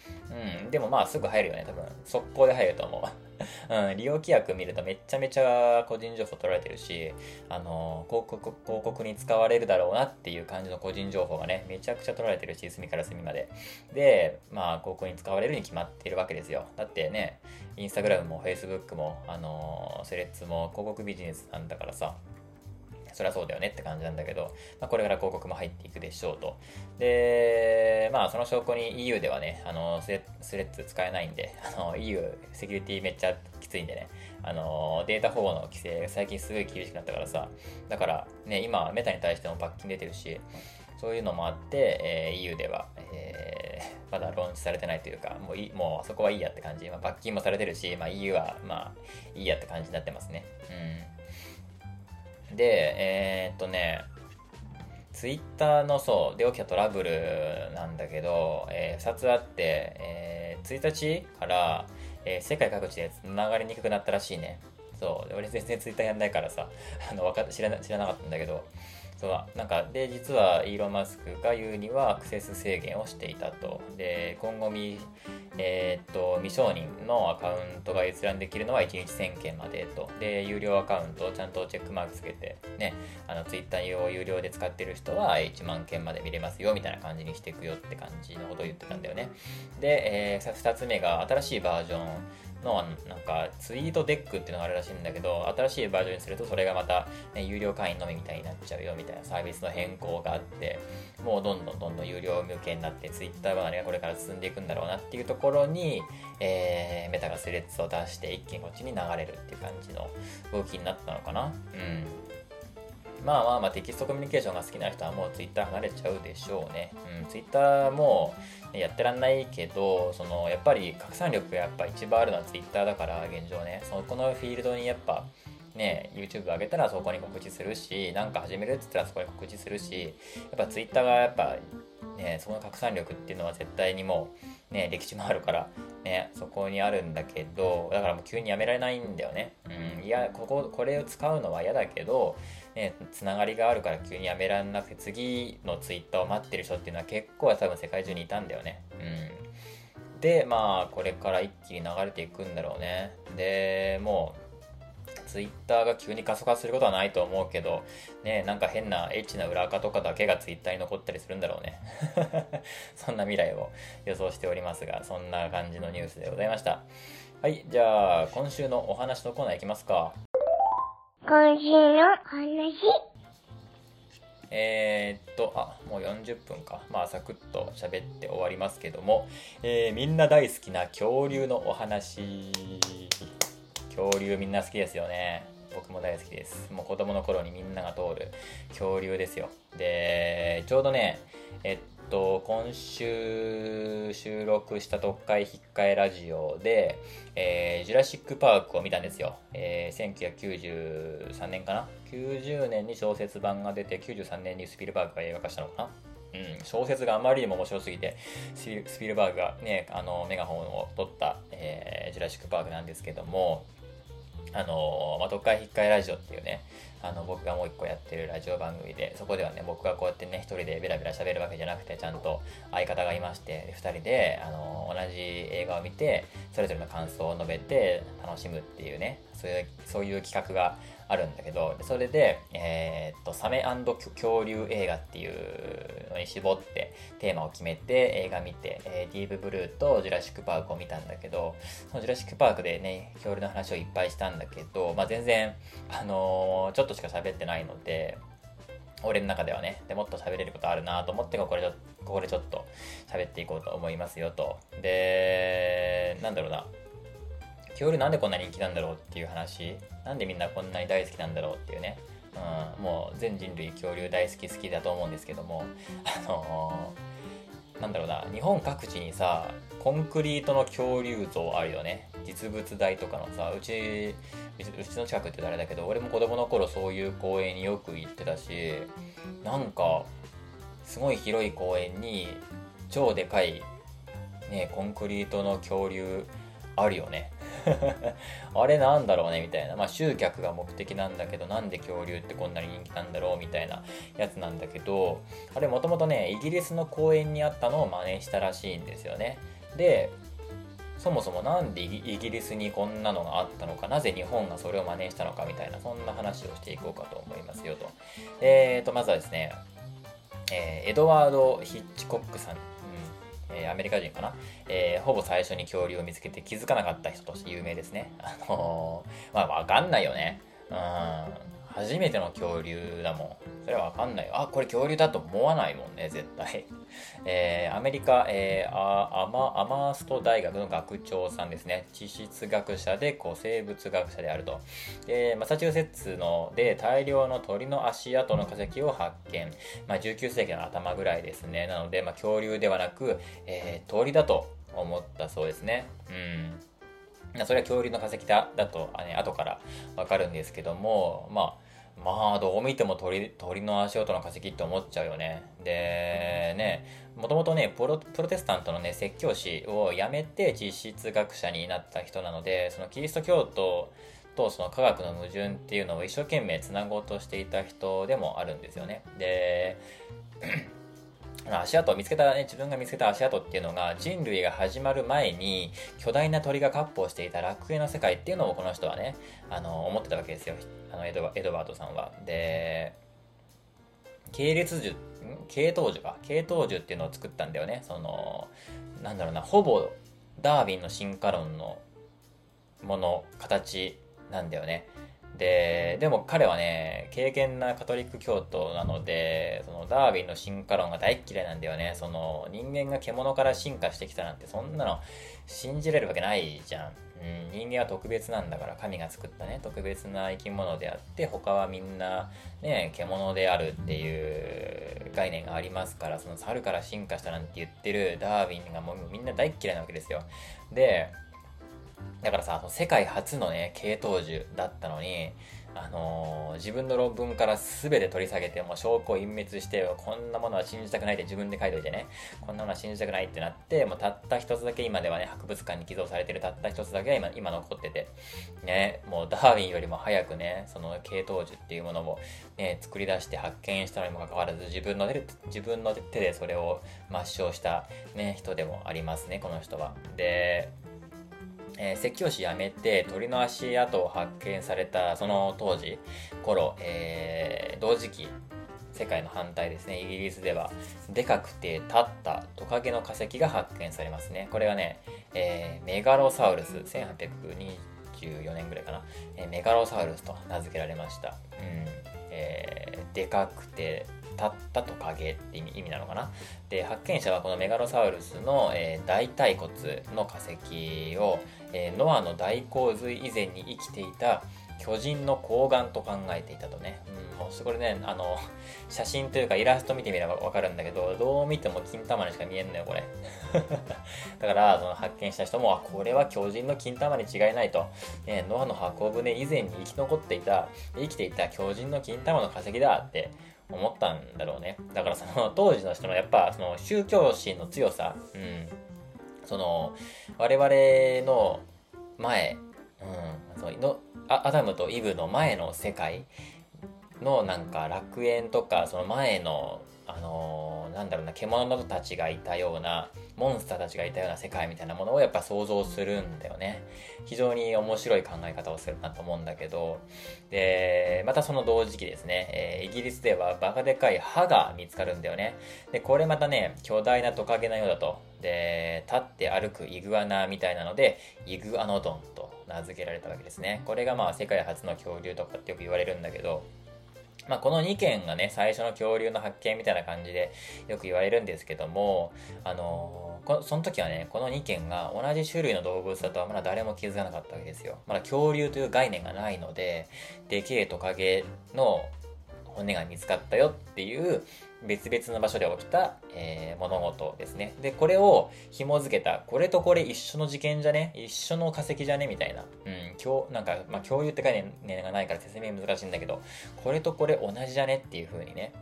[SPEAKER 2] うん。でもまあすぐ入るよね、多分。速攻で入ると思う。うん、利用規約見るとめちゃめちゃ個人情報取られてるし、あの広告、広告に使われるだろうなっていう感じの個人情報がね、めちゃくちゃ取られてるし、隅から隅まで。で、まあ、広告に使われるに決まってるわけですよ。だってね、インスタグラムもフェイスブックも、あのセレッツも広告ビジネスなんだからさ、そりゃそうだよねって感じなんだけど、まあ、これから広告も入っていくでしょうと。で、まあ、その証拠に EU ではね、あのスレッズ使えないんで、あの EU セキュリティめっちゃきついんでね、あのデータ保護の規制が最近すごい厳しくなったからさ、だからね、今、メタに対しても罰金出てるし、そういうのもあって、えー、EU では、えー、まだローンチされてないというか、もういもうあそこはいいやって感じ。まあ、罰金もされてるし、まあ、EU はまあいいやって感じになってますね。うん。で、えー、っとね、ツイッターのそう、で起きたトラブルなんだけど、えー、2つあって、えー、1日から、えー、世界各地で繋がりにくくなったらしいね。そう、俺全然ツイッターやんないからさ、あの、わか知らな知らなかったんだけど、そうなんかで実はイーロン・マスクが言うにはアクセス制限をしていたと。で今後未,、えー、っと未承認のアカウントが閲覧できるのは1日1000件までと。で有料アカウントをちゃんとチェックマークつけてねあのツイッターを有料で使ってる人は1万件まで見れますよみたいな感じにしていくよって感じのことを言ってたんだよね。で、えー、2つ目が新しいバージョンのはなんかツイートデックっていうのがあるらしいんだけど新しいバージョンにするとそれがまた、ね、有料会員のみみたいになっちゃうよみたいなサービスの変更があってもうどんどんどんどん有料向けになってツイッター離れがこれから進んでいくんだろうなっていうところに、えー、メタがスレッズを出して一気にこっちに流れるっていう感じの動きになったのかな。うん。まあまあまあテキストコミュニケーションが好きな人はもうツイッター離れちゃうでしょうね。うん、ツイッターもやってらんないけど、そのやっぱり拡散力がやっぱ一番あるのはツイッターだから現状ね、そこのフィールドにやっぱね、YouTube 上げたらそこに告知するし、なんか始めるって言ったらそこに告知するし、やっぱ Twitter がやっぱね、その拡散力っていうのは絶対にもうね、歴史もあるから、ね、そこにあるんだけど、だからもう急にやめられないんだよね。うん、いや、ここ、これを使うのは嫌だけど、ね、つながりがあるから急にやめられなくて、次の Twitter を待ってる人っていうのは結構は多分世界中にいたんだよね。うん。で、まあ、これから一気に流れていくんだろうね。で、もう、ツイッターが急に加速化することはないと思うけど、ね、なんか変なエッチな裏垢とかだけがツイッターに残ったりするんだろうね。そんな未来を予想しておりますが、そんな感じのニュースでございました。はい、じゃあ、今週のお話のコーナーいきますか。
[SPEAKER 1] 今週の話。
[SPEAKER 2] えー、っと、あ、もう40分か。まあ、サクッと喋って終わりますけども、えー、みんな大好きな恐竜のお話。恐竜みんな好きですよね。僕も大好きです。もう子供の頃にみんなが通る恐竜ですよ。で、ちょうどね、えっと、今週収録した特会引っかえラジオで、えー、ジュラシック・パークを見たんですよ。えー、1993年かな ?90 年に小説版が出て、93年にスピルバーグが映画化したのかな？うん、小説があまりにも面白すぎて、スピルバーグがね、あの、メガホンを取った、えー、ジュラシック・パークなんですけども、あのまあ、特会引っかえラジオっていうね、あの、僕がもう一個やってるラジオ番組で、そこではね、僕がこうやってね、一人でベラベラ喋るわけじゃなくて、ちゃんと相方がいまして、2人で、あの、同じ映画を見て、それぞれの感想を述べて楽しむっていうね、そういう、そういう企画があるんだけど、それで、えー、っと、サメ恐竜映画っていうのに絞ってテーマを決めて映画見て、えー、ディーブ・ブルーとジュラシック・パークを見たんだけど、そのジュラシック・パークでね、恐竜の話をいっぱいしたんだけど、まあ、全然、あのー、ちょっとしか喋ってないので、俺の中ではね、でもっと喋れることあるなと思って、ここでここでちょっと喋っていこうと思いますよと。で、なんだろうな。恐竜なんでこんな人気なんだろうっていう話？なんでみんなこんなに大好きなんだろうっていうね、うん、もう全人類恐竜大好き好きだと思うんですけども。あのー、なんだろうな。日本各地にさコンクリートの恐竜像あるよね。実物大とかのさうちうちの近くって誰だけど俺も子供の頃そういう公園によく行ってたしなんかすごい広い公園に超でかいねコンクリートの恐竜あるよね。あれなんだろうねみたいな。まあ集客が目的なんだけど、なんで恐竜ってこんなに人気なんだろうみたいなやつなんだけど、あれもともとね、イギリスの公園にあったのを真似したらしいんですよね。で、そもそもなんでイギリスにこんなのがあったのか、なぜ日本がそれを真似したのかみたいな、そんな話をしていこうかと思いますよと。えーと、まずはですね、えー、エドワード・ヒッチコックさんえ、アメリカ人かな、えー、ほぼ最初に恐竜を見つけて気づかなかった人として有名ですね。あのー、まあわかんないよね。うん。初めての恐竜だもん。それはわかんないよ。あ、これ恐竜だと思わないもんね、絶対。えー、アメリカ、えー、アマアマースト大学の学長さんですね。地質学者で古生物学者であると。で、マサチューセッツので大量の鳥の足跡の化石を発見。まあ、19世紀の頭ぐらいですね。なので、まあ、恐竜ではなく、えー、鳥だと思ったそうですね。うん。それは恐竜の化石だだと、ね、後からわかるんですけども、まあ、まあ、どう見ても鳥鳥の足音の化石って思っちゃうよね。で、ね、もともとねプロ、テスタントのね、説教師を辞めて実質学者になった人なので、そのキリスト教徒とその科学の矛盾っていうのを一生懸命つなごうとしていた人でもあるんですよね。で、足跡を見つけたね、自分が見つけた足跡っていうのが人類が始まる前に巨大な鳥が割烹していた楽園の世界っていうのをこの人はね、あの、思ってたわけですよ。のエド、エドワードさんは。で、系列樹、系統樹か。系統樹っていうのを作ったんだよね。その、なんだろうな、ほぼダーウィンの進化論のもの、形なんだよね。で、でも彼はね、敬虔なカトリック教徒なので、そのダーウィンの進化論が大っ嫌いなんだよね。その人間が獣から進化してきたなんてそんなの信じれるわけないじゃん。うん、人間は特別なんだから神が作ったね特別な生き物であって他はみんなね獣であるっていう概念がありますからその猿から進化したなんて言ってるダーウィンがもうみんな大っ嫌いなわけですよ。でだからさ、世界初のね、系統樹だったのに、あのー、自分の論文から全て取り下げて、もう証拠を隠滅して、こんなものは信じたくないって自分で書いといてね、こんなものは信じたくないってなって、もうたった一つだけ今ではね、博物館に寄贈されてるたった一つだけが今今残ってて、ね、もうダーウィンよりも早くね、その系統樹っていうものをね、作り出して発見したのにもかかわらず、自分の手で、自分の手でそれを抹消したね、人でもありますね、この人は。で、えー、説教師辞めて鳥の足跡を発見されたその当時頃、えー、同時期世界の反対ですね。イギリスではでかくて立ったトカゲの化石が発見されますね。これはね、えー、メガロサウルス1824年ぐらいかな、え、メガロサウルスと名付けられました、うん。えー、でかくて立ったトカゲって意味なのかな。で発見者はこのメガロサウルスの、えー、大腿骨の化石を、えー、ノアの大洪水以前に生きていた巨人の睾丸と考えていたとね。うん、もうこれね、あの、写真というかイラスト見てみればわかるんだけど、どう見ても金玉にしか見えんのよ、これ。だから、その発見した人もあ、これは巨人の金玉に違いないと。ね、ノアの箱舟以前に生き残っていた、生きていた巨人の金玉の化石だって思ったんだろうね。だからその当時の人のやっぱその宗教心の強さ、うん、その我々の前、うん、そのアダムとイブの前の世界のなんか楽園とかその前のあのー、なんだろうな獣たちがいたようなモンスターたちがいたような世界みたいなものをやっぱ想像するんだよね。非常に面白い考え方をするなと思うんだけど、で、またその同時期ですね、え、イギリスではバカでかい歯が見つかるんだよね。で、これまたね、巨大なトカゲのようだと。で、立って歩くイグアナみたいなので、イグアノドンと名付けられたわけですね。これがまあ世界初の恐竜とかってよく言われるんだけど、まあ、この2件がね、最初の恐竜の発見みたいな感じでよく言われるんですけども、あのー、その時はね、この2件が同じ種類の動物だとはまだ誰も気づかなかったわけですよ。まだ恐竜という概念がないので、でけえトカゲの骨が見つかったよっていう別々の場所で起きた、えー、物事ですね。で、これを紐付けた、これとこれ一緒の事件じゃね？一緒の化石じゃね？みたいな。うん、今日、なんか、まあ、共有って概念がないから説明難しいんだけど、これとこれ同じじゃね？っていう風にね、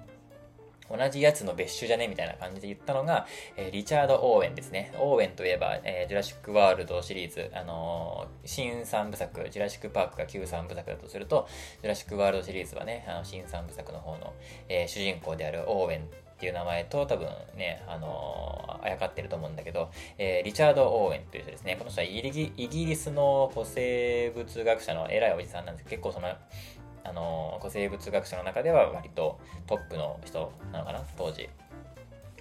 [SPEAKER 2] 同じやつの別種じゃね？みたいな感じで言ったのが、えー、リチャード・オーウェンですね。オーウェンといえば、えー、ジュラシック・ワールドシリーズ、あのー、新3部作、ジュラシック・パークが旧3部作だとすると、ジュラシック・ワールドシリーズはね、あの新3部作の方の、えー、主人公であるオーウェンっていう名前と多分ね、あのー、あやかってると思うんだけど、えー、リチャード・オーウェンという人ですね。この人はイギリスの古生物学者の偉いおじさんなんですけど、結構その、あの古生物学者の中では割とトップの人なのかな当時。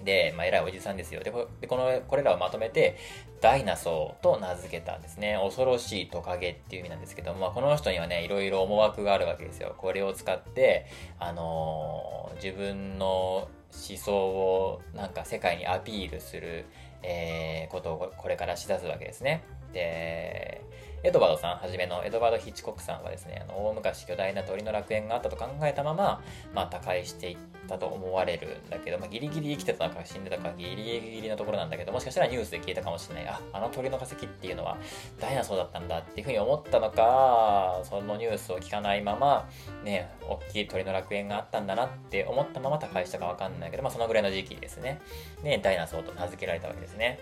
[SPEAKER 2] で、まあ、偉いおじさんですよ。でこのこれらをまとめてダイナソーと名付けたんですね。恐ろしいトカゲっていう意味なんですけども、まあ、この人にはねいろいろ思惑があるわけですよ。これを使ってあの、自分の思想をなんか世界にアピールする、えー、ことをこれからしだすわけですね。でエドワードさんはじめのエドワード・ヒッチコックさんはですね、あの大昔巨大な鳥の楽園があったと考えたまま、まあ、他界していったと思われるんだけど、まあ、ギリギリ生きてたのか死んでたかギリギリのところなんだけど、もしかしたらニュースで聞いたかもしれない。あ、あの鳥の化石っていうのはダイナソーだったんだっていうふうに思ったのか、そのニュースを聞かないまま、ね、大きい鳥の楽園があったんだなって思ったまま他界したかわかんないけど、まあ、そのぐらいの時期ですね。で、ダイナソーと名付けられたわけですね。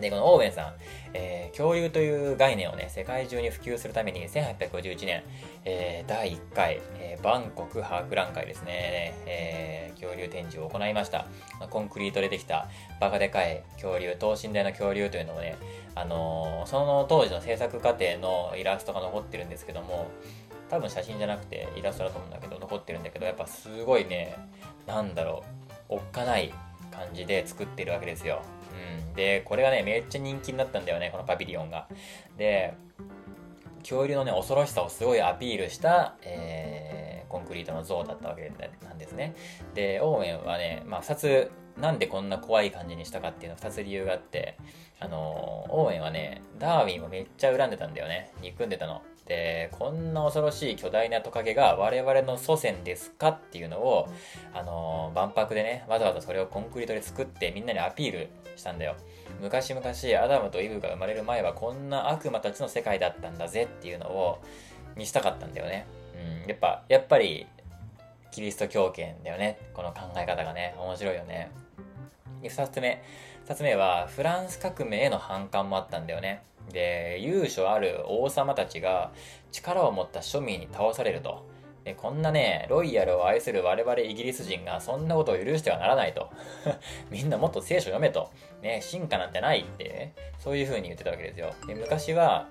[SPEAKER 2] で、このオーウェンさん、えー、恐竜という概念をね、世界中に普及するために、1851年、えー、第1回、えー、バンコク博覧会ですね、えー、恐竜展示を行いました。コンクリートでできたバカでかい恐竜、等身大の恐竜というのをね、あのー、その当時の制作過程のイラストが残ってるんですけども、多分写真じゃなくてイラストだと思うんだけど、残ってるんだけど、やっぱすごいね、なんだろう、おっかない感じで作ってるわけですよ。うん。で、これがね、めっちゃ人気になったんだよね、このパビリオンが。で、恐竜のね、恐ろしさをすごいアピールした、えー、コンクリートの像だったわけなんですね。で、オーウェンはね、まあ、2つ、なんでこんな怖い感じにしたかっていうの2つ理由があって、あのー、オーウェンはね、ダーウィンをめっちゃ恨んでたんだよね。憎んでたの。で、こんな恐ろしい巨大なトカゲが我々の祖先ですかっていうのを、あのー、万博でね、わざわざそれをコンクリートで作ってみんなにアピールしたんだよ。昔々アダムとイブが生まれる前はこんな悪魔たちの世界だったんだぜっていうのを見したかったんだよね。うん、やっぱ、やっぱり、キリスト教圏だよね。この考え方がね、面白いよね。二つ目。二つ目は、フランス革命への反感もあったんだよね。で、由緒ある王様たちが力を持った庶民に倒されると。えこんなね、ロイヤルを愛する我々イギリス人がそんなことを許してはならないと。みんなもっと聖書読めと。ね、進化なんてないって、ね、そういう風に言ってたわけですよ。で昔は、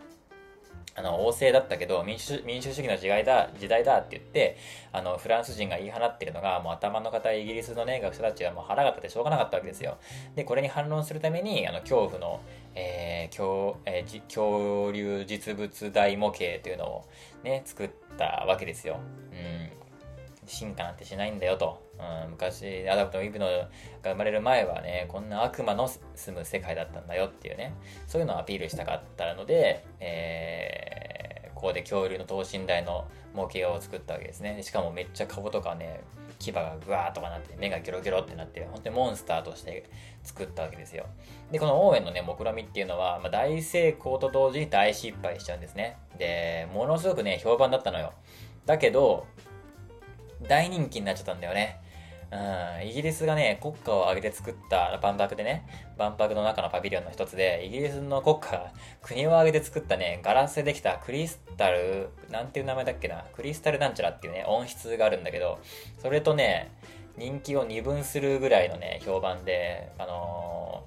[SPEAKER 2] あの、王政だったけど、民主、民主主義の時代だ、時代だって言って、あの、フランス人が言い放ってるのが、もう頭の固いイギリスのね、学者たちはもう腹が立ってしょうがなかったわけですよ。で、これに反論するために、あの、恐怖の、えー、恐、えー、恐竜実物大模型というのをね、作ったわけですよ。うん。進化なんてしないんだよと。うん、昔、アダムとイブのが生まれる前はね、こんな悪魔の住む世界だったんだよっていうね、そういうのをアピールしたかったので、えー、ここで恐竜の等身大の模型を作ったわけですね。しかもめっちゃ顔とかね、牙がグワーとかなって、目がギョロギョロってなって、本当にモンスターとして作ったわけですよ。で、このオーウェンのね、目論みっていうのは、まあ、大成功と同時に大失敗しちゃうんですね。で、ものすごくね、評判だったのよ。だけど、大人気になっちゃったんだよね。うん、イギリスがね、国家を挙げて作った万博でね、万博の中のパビリオンの一つで、イギリスの国家 国を挙げて作ったね、ガラスでできたクリスタル、なんていう名前だっけな、クリスタルなんちゃらっていうね、音質があるんだけど、それとね、人気を二分するぐらいのね、評判で、あの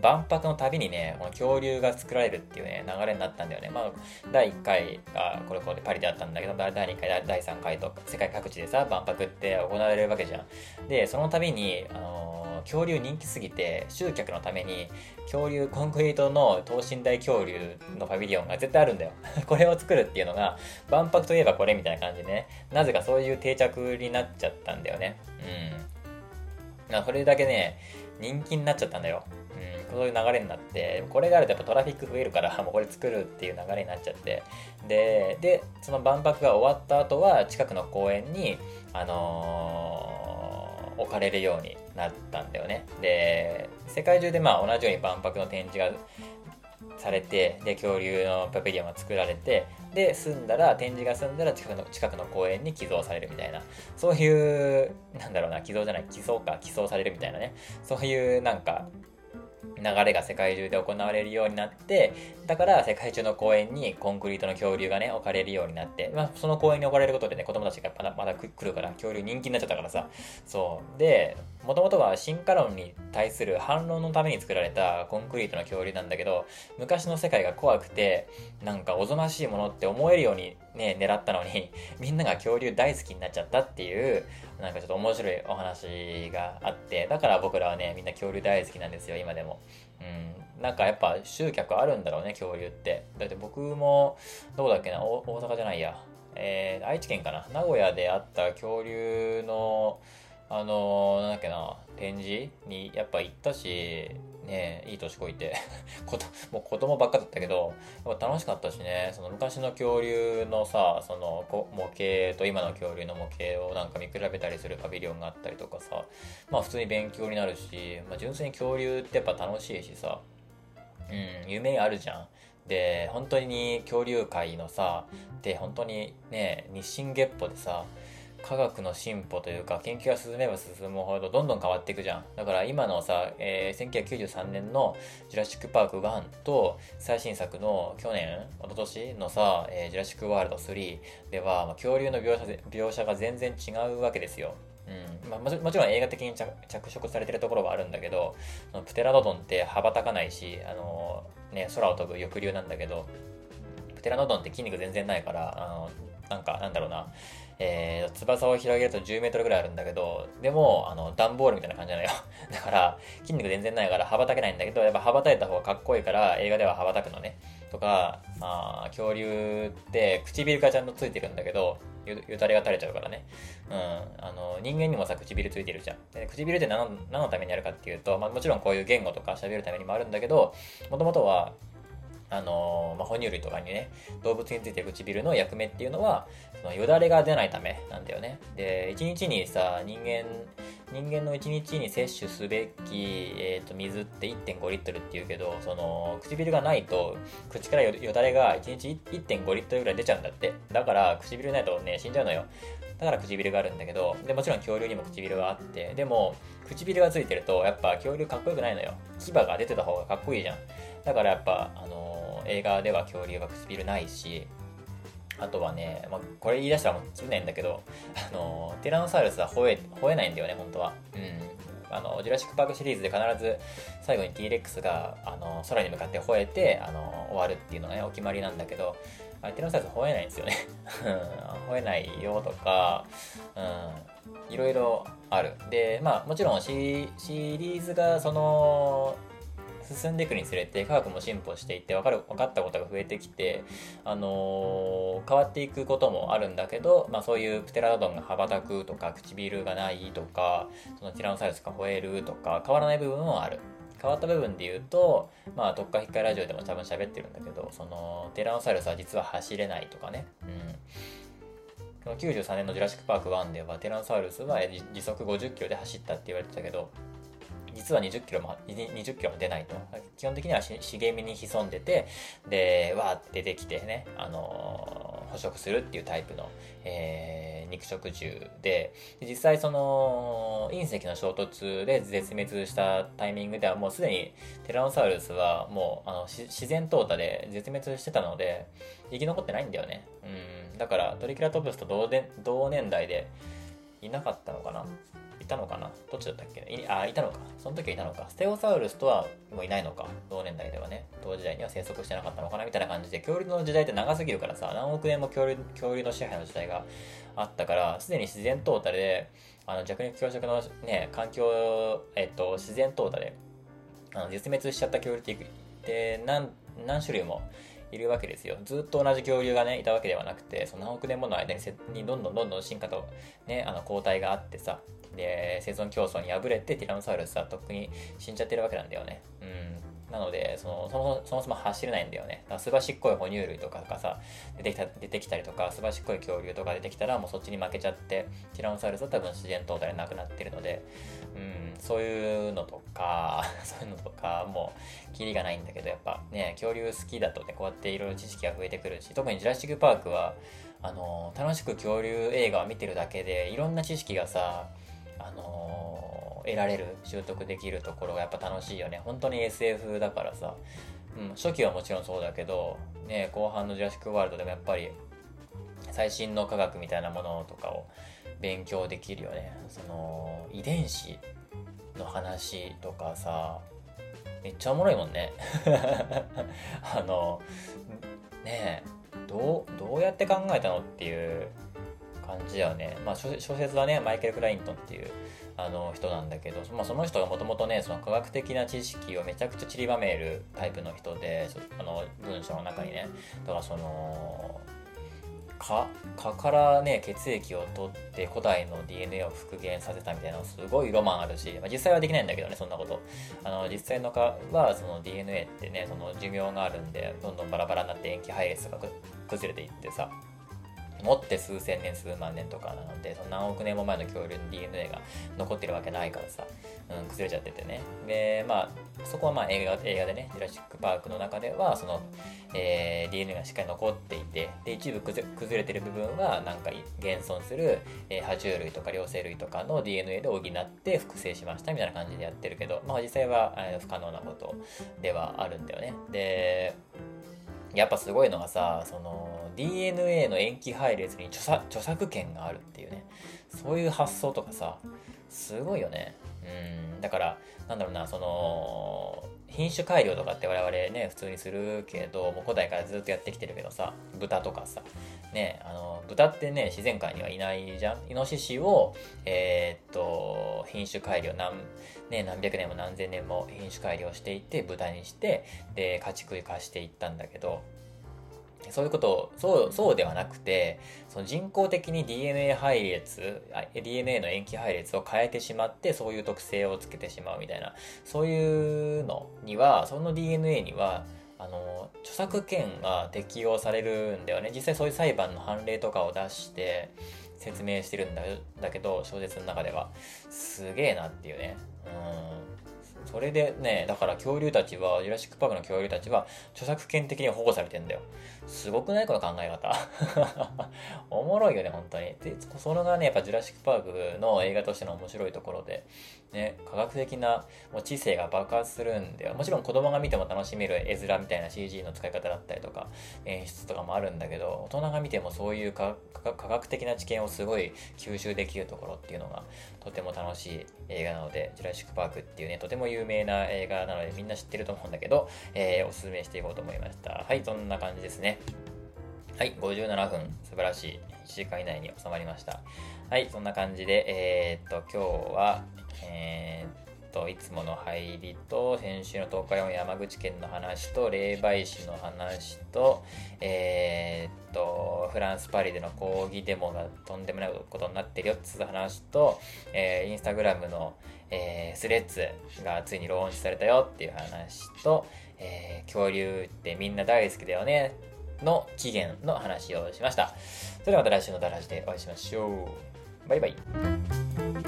[SPEAKER 2] 万博のたびにね、この恐竜が作られるっていうね、流れになったんだよね。まあ、第1回がこれこれパリであったんだけど、第2回、第3回と世界各地でさ、万博って行われるわけじゃん。で、そのたびに、あのー、恐竜人気すぎて、集客のために、恐竜、コンクリートの等身大恐竜のパビリオンが絶対あるんだよ。これを作るっていうのが、万博といえばこれみたいな感じでね、なぜかそういう定着になっちゃったんだよね。うん。まあ、それだけね、人気になっちゃったんだよ。うんそういう流れになって、これがあるとやっぱトラフィック増えるから、もうこれ作るっていう流れになっちゃって、で、で、その万博が終わった後は、近くの公園に、あのー、置かれるようになったんだよね。で、世界中でまあ同じように万博の展示がされてで恐竜のパビリオンが作られてで済んだら展示が済んだら近くの近くの公園に寄贈されるみたいな。そういうなんだろうな寄贈じゃない寄贈か寄贈されるみたいなね。そういうなんか流れが世界中で行われるようになってだから世界中の公園にコンクリートの恐竜がね置かれるようになって、まあ、その公園に置かれることでね子供たちがまだまだ来るから恐竜人気になっちゃったからさ。そう。でもともとは進化論に対する反論のために作られたコンクリートの恐竜なんだけど昔の世界が怖くてなんかおぞましいものって思えるようにね狙ったのにみんなが恐竜大好きになっちゃったっていうなんかちょっと面白いお話があって、だから僕らはね、みんな恐竜大好きなんですよ、今でも。うん。なんかやっぱ集客あるんだろうね、恐竜って。だって僕も、どこだっけな、大阪じゃないや。えー、愛知県かな。名古屋であった恐竜の、あのー、なんだっけな、展示にやっぱ行ったし、ねいい年こいて こともう子供ばっかだったけどやっぱ楽しかったしねその昔の恐竜のさその模型と今の恐竜の模型をなんか見比べたりするパビリオンがあったりとかさまあ普通に勉強になるし、まあ、純粋に恐竜ってやっぱ楽しいしさうん夢あるじゃん。で本当に恐竜界のさで本当にね日進月歩でさ科学の進歩というか研究が進めば進むほどどんどん変わっていくじゃん。だから今のさ、えー、1993年の「ジュラシック・パーク1」と最新作の去年一昨年のさ、えー「ジュラシック・ワールド3」では、まあ、恐竜の描写描写が全然違うわけですよ。うん。まあ、もちろん映画的に着色されてるところはあるんだけどそのプテラノドンって羽ばたかないし、あのー、ね、空を飛ぶ翼竜なんだけどプテラノドンって筋肉全然ないからあのなんかなんだろうな。えー、翼を広げると10メートルぐらいあるんだけど、でも、あの、段ボールみたいな感じなのよ。だから、筋肉全然ないから羽ばたけないんだけど、やっぱ羽ばたいた方がかっこいいから、映画では羽ばたくのね。とか、まあ、恐竜って唇がちゃんとついてるんだけど、よよたれが垂れちゃうからね。うん。あの、人間にもさ、唇ついてるじゃん。で唇って何の何のためにあるかっていうと、まあもちろんこういう言語とか喋るためにもあるんだけど、もともとは、あのまあ、哺乳類とかにね、動物についてる唇の役目っていうのは、そのよだれが出ないためなんだよね。で、1日にさ、人間、人間の1日に摂取すべき、えーと、水って1.5リットルっていうけど、その、唇がないと、口からよだれが1日1.5リットルぐらい出ちゃうんだって。だから、唇ないとね、死んじゃうのよ。だから唇があるんだけど、で、もちろん恐竜にも唇があって、でも、唇がついてると、やっぱ恐竜かっこよくないのよ。牙が出てた方がかっこいいじゃん。だからやっぱ、あの映画では恐竜は唇ないし、あとはね、まあ、これ言い出したらもうきれないんだけど、あの、ティラノサウルスは吠え、吠えないんだよね、本当は。うん。あの、ジュラシック・パークシリーズで必ず最後に T-Rex が、あの、空に向かって吠えて、あの、終わるっていうのがね、お決まりなんだけど、あティラノサウルス吠えないんですよね。吠えないよとか、うん、いろいろある。で、まあ、もちろんシリーズが、その、進んでいくにつれて科学も進歩していって分かる分かったことが増えてきて、あのー、変わっていくこともあるんだけど、まあ、そういうプテラドンが羽ばたくとか唇がないとかそのティラノサウルスが吠えるとか変わらない部分もある。変わった部分で言うと、まあ、特化引っかラジオでも多分喋ってるんだけど、その、テラノサウルスは実は走れないとかね。うん。93年のジュラシック・パーク1では、テラノサウルスは時速50キロで走ったって言われてたけど、実は20キロも、20キロも出ないと。基本的には茂みに潜んでて、で、わーって出てきてね、あのー、捕食するっていうタイプの、えー、肉食獣で、実際その、隕石の衝突で絶滅したタイミングではもうすでにテラノサウルスはもう、あの、自然淘汰で絶滅してたので、生き残ってないんだよね。うん。だから、トリケラトプスと同年代でいなかったのかな。たのかな？どっちだったっけ？いあ、いたのか。その時はいたのか。ステゴサウルスとはもういないのか。同年代ではね。同時代には生息してなかったのかな？みたいな感じで、恐竜の時代って長すぎるからさ、何億年も恐竜恐竜の支配の時代があったから、すでに自然淘汰で、あの弱肉強食のね、環境、えっと、自然淘汰で、あの絶滅しちゃった恐竜って何何種類もいるわけですよ。ずっと同じ恐竜がね、いたわけではなくて、その何億年もの間ににどんどんどんどん進化とね、あの交代があってさ、で、生存競争に敗れてティラノサウルスはとっくに死んじゃってるわけなんだよね。うん。なので、そのそもそもそも走れないんだよね。だからすばしっこい哺乳類とかがさ、出てきた出てきたりとか、すばしっこい恐竜とか出てきたら、もうそっちに負けちゃって、ティラノサウルスは多分自然淘汰でなくなってるので、うん、そういうのとか、そういうのとか、もう、キリがないんだけど、やっぱね、恐竜好きだとね、こうやっていろいろ知識が増えてくるし、特にジュラシック・パークは、あの楽しく恐竜映画を見てるだけで、いろんな知識がさ、あの得られる、習得できるところがやっぱ楽しいよね。本当に SF だからさ、うん、初期はもちろんそうだけど、ね、後半のジュラシック・ワールドでもやっぱり、最新の科学みたいなものとかを勉強できるよね。その、遺伝子の話とかさ、めっちゃおもろいもんね。あの、ねえ、どう、どうやって考えたのっていう感じだよね。まあ小説はね、マイケル・クライントンっていうあの人なんだけど、まあ、その人がもともとね、その科学的な知識をめちゃくちゃ散りばめるタイプの人で、あの文章の中にね、だからその、蚊蚊からね血液を取って古代の DNA を復元させたみたいなすごいロマンあるし、まあ、実際はできないんだけどねそんなこと。あの実際の蚊はその DNA ってねその寿命があるんでどんどんバラバラになって塩基配列が崩れていってさ。持って数千年数万年とかなのでその何億年も前の恐竜の DNA が残ってるわけないからさ、うん、崩れちゃっててね。でまあそこはまあ映画映画でね「ジュラシック・パーク」の中ではその、えー、DNA がしっかり残っていてで一部崩れてる部分はなんか現存する、えー、爬虫類とか両生類とかの DNA で補って複製しましたみたいな感じでやってるけど、まあ、実際は、えー、不可能なことではあるんだよね。でやっぱすごいのがさその DNA の塩基配列に著作著作権があるっていうね。そういう発想とかさすごいよね。うん。だからなんだろうなその品種改良とかって我々ね普通にするけどもう古代からずっとやってきてるけどさ豚とかさねあの豚ってね自然界にはいないじゃん。イノシシをえー、っと品種改良何,、ね、何百年も何千年も品種改良していって豚にしてで家畜化していったんだけどそういうことを、そう、そうではなくて、その人工的に DNA 配列、DNA の塩基配列を変えてしまって、そういう特性をつけてしまうみたいな、そういうのには、その DNA には、あの、著作権が適用されるんだよね。実際そういう裁判の判例とかを出して説明してるんだだけど、小説の中では。すげえなっていうね。うん。それでね、だから恐竜たちは、ジュラシックパークの恐竜たちは、著作権的に保護されてんだよ。すごくない？この考え方。おもろいよね、本当に。で、それがね、やっぱジュラシックパークの映画としての面白いところで、ね、科学的なもう知性が爆発するんで、もちろん子供が見ても楽しめる絵面みたいな CG の使い方だったりとか、演出とかもあるんだけど、大人が見てもそういう科学的な知見をすごい吸収できるところっていうのが、とても楽しい映画なので、ジュラシックパークっていうね、とても有名な映画なのでみんな知ってると思うんだけど、えー、おすすめしていこうと思いました。はい、そんな感じですね。はい、57分。素晴らしい。1時間以内に収まりました。はい、そんな感じで、えー、っと、今日は、えー、っと、いつもの入りと、先週の東海4山口県の話と、霊媒師の話と、えー、っと、フランス・パリでの抗議デモがとんでもないことになってるよって話と、えー、インスタグラムの、えー、スレッズがついにローンチされたよっていう話と、え、恐竜ってみんな大好きだよねの起源の話をしました。それではまた来週のダラジでお会いしましょう。バイバイ。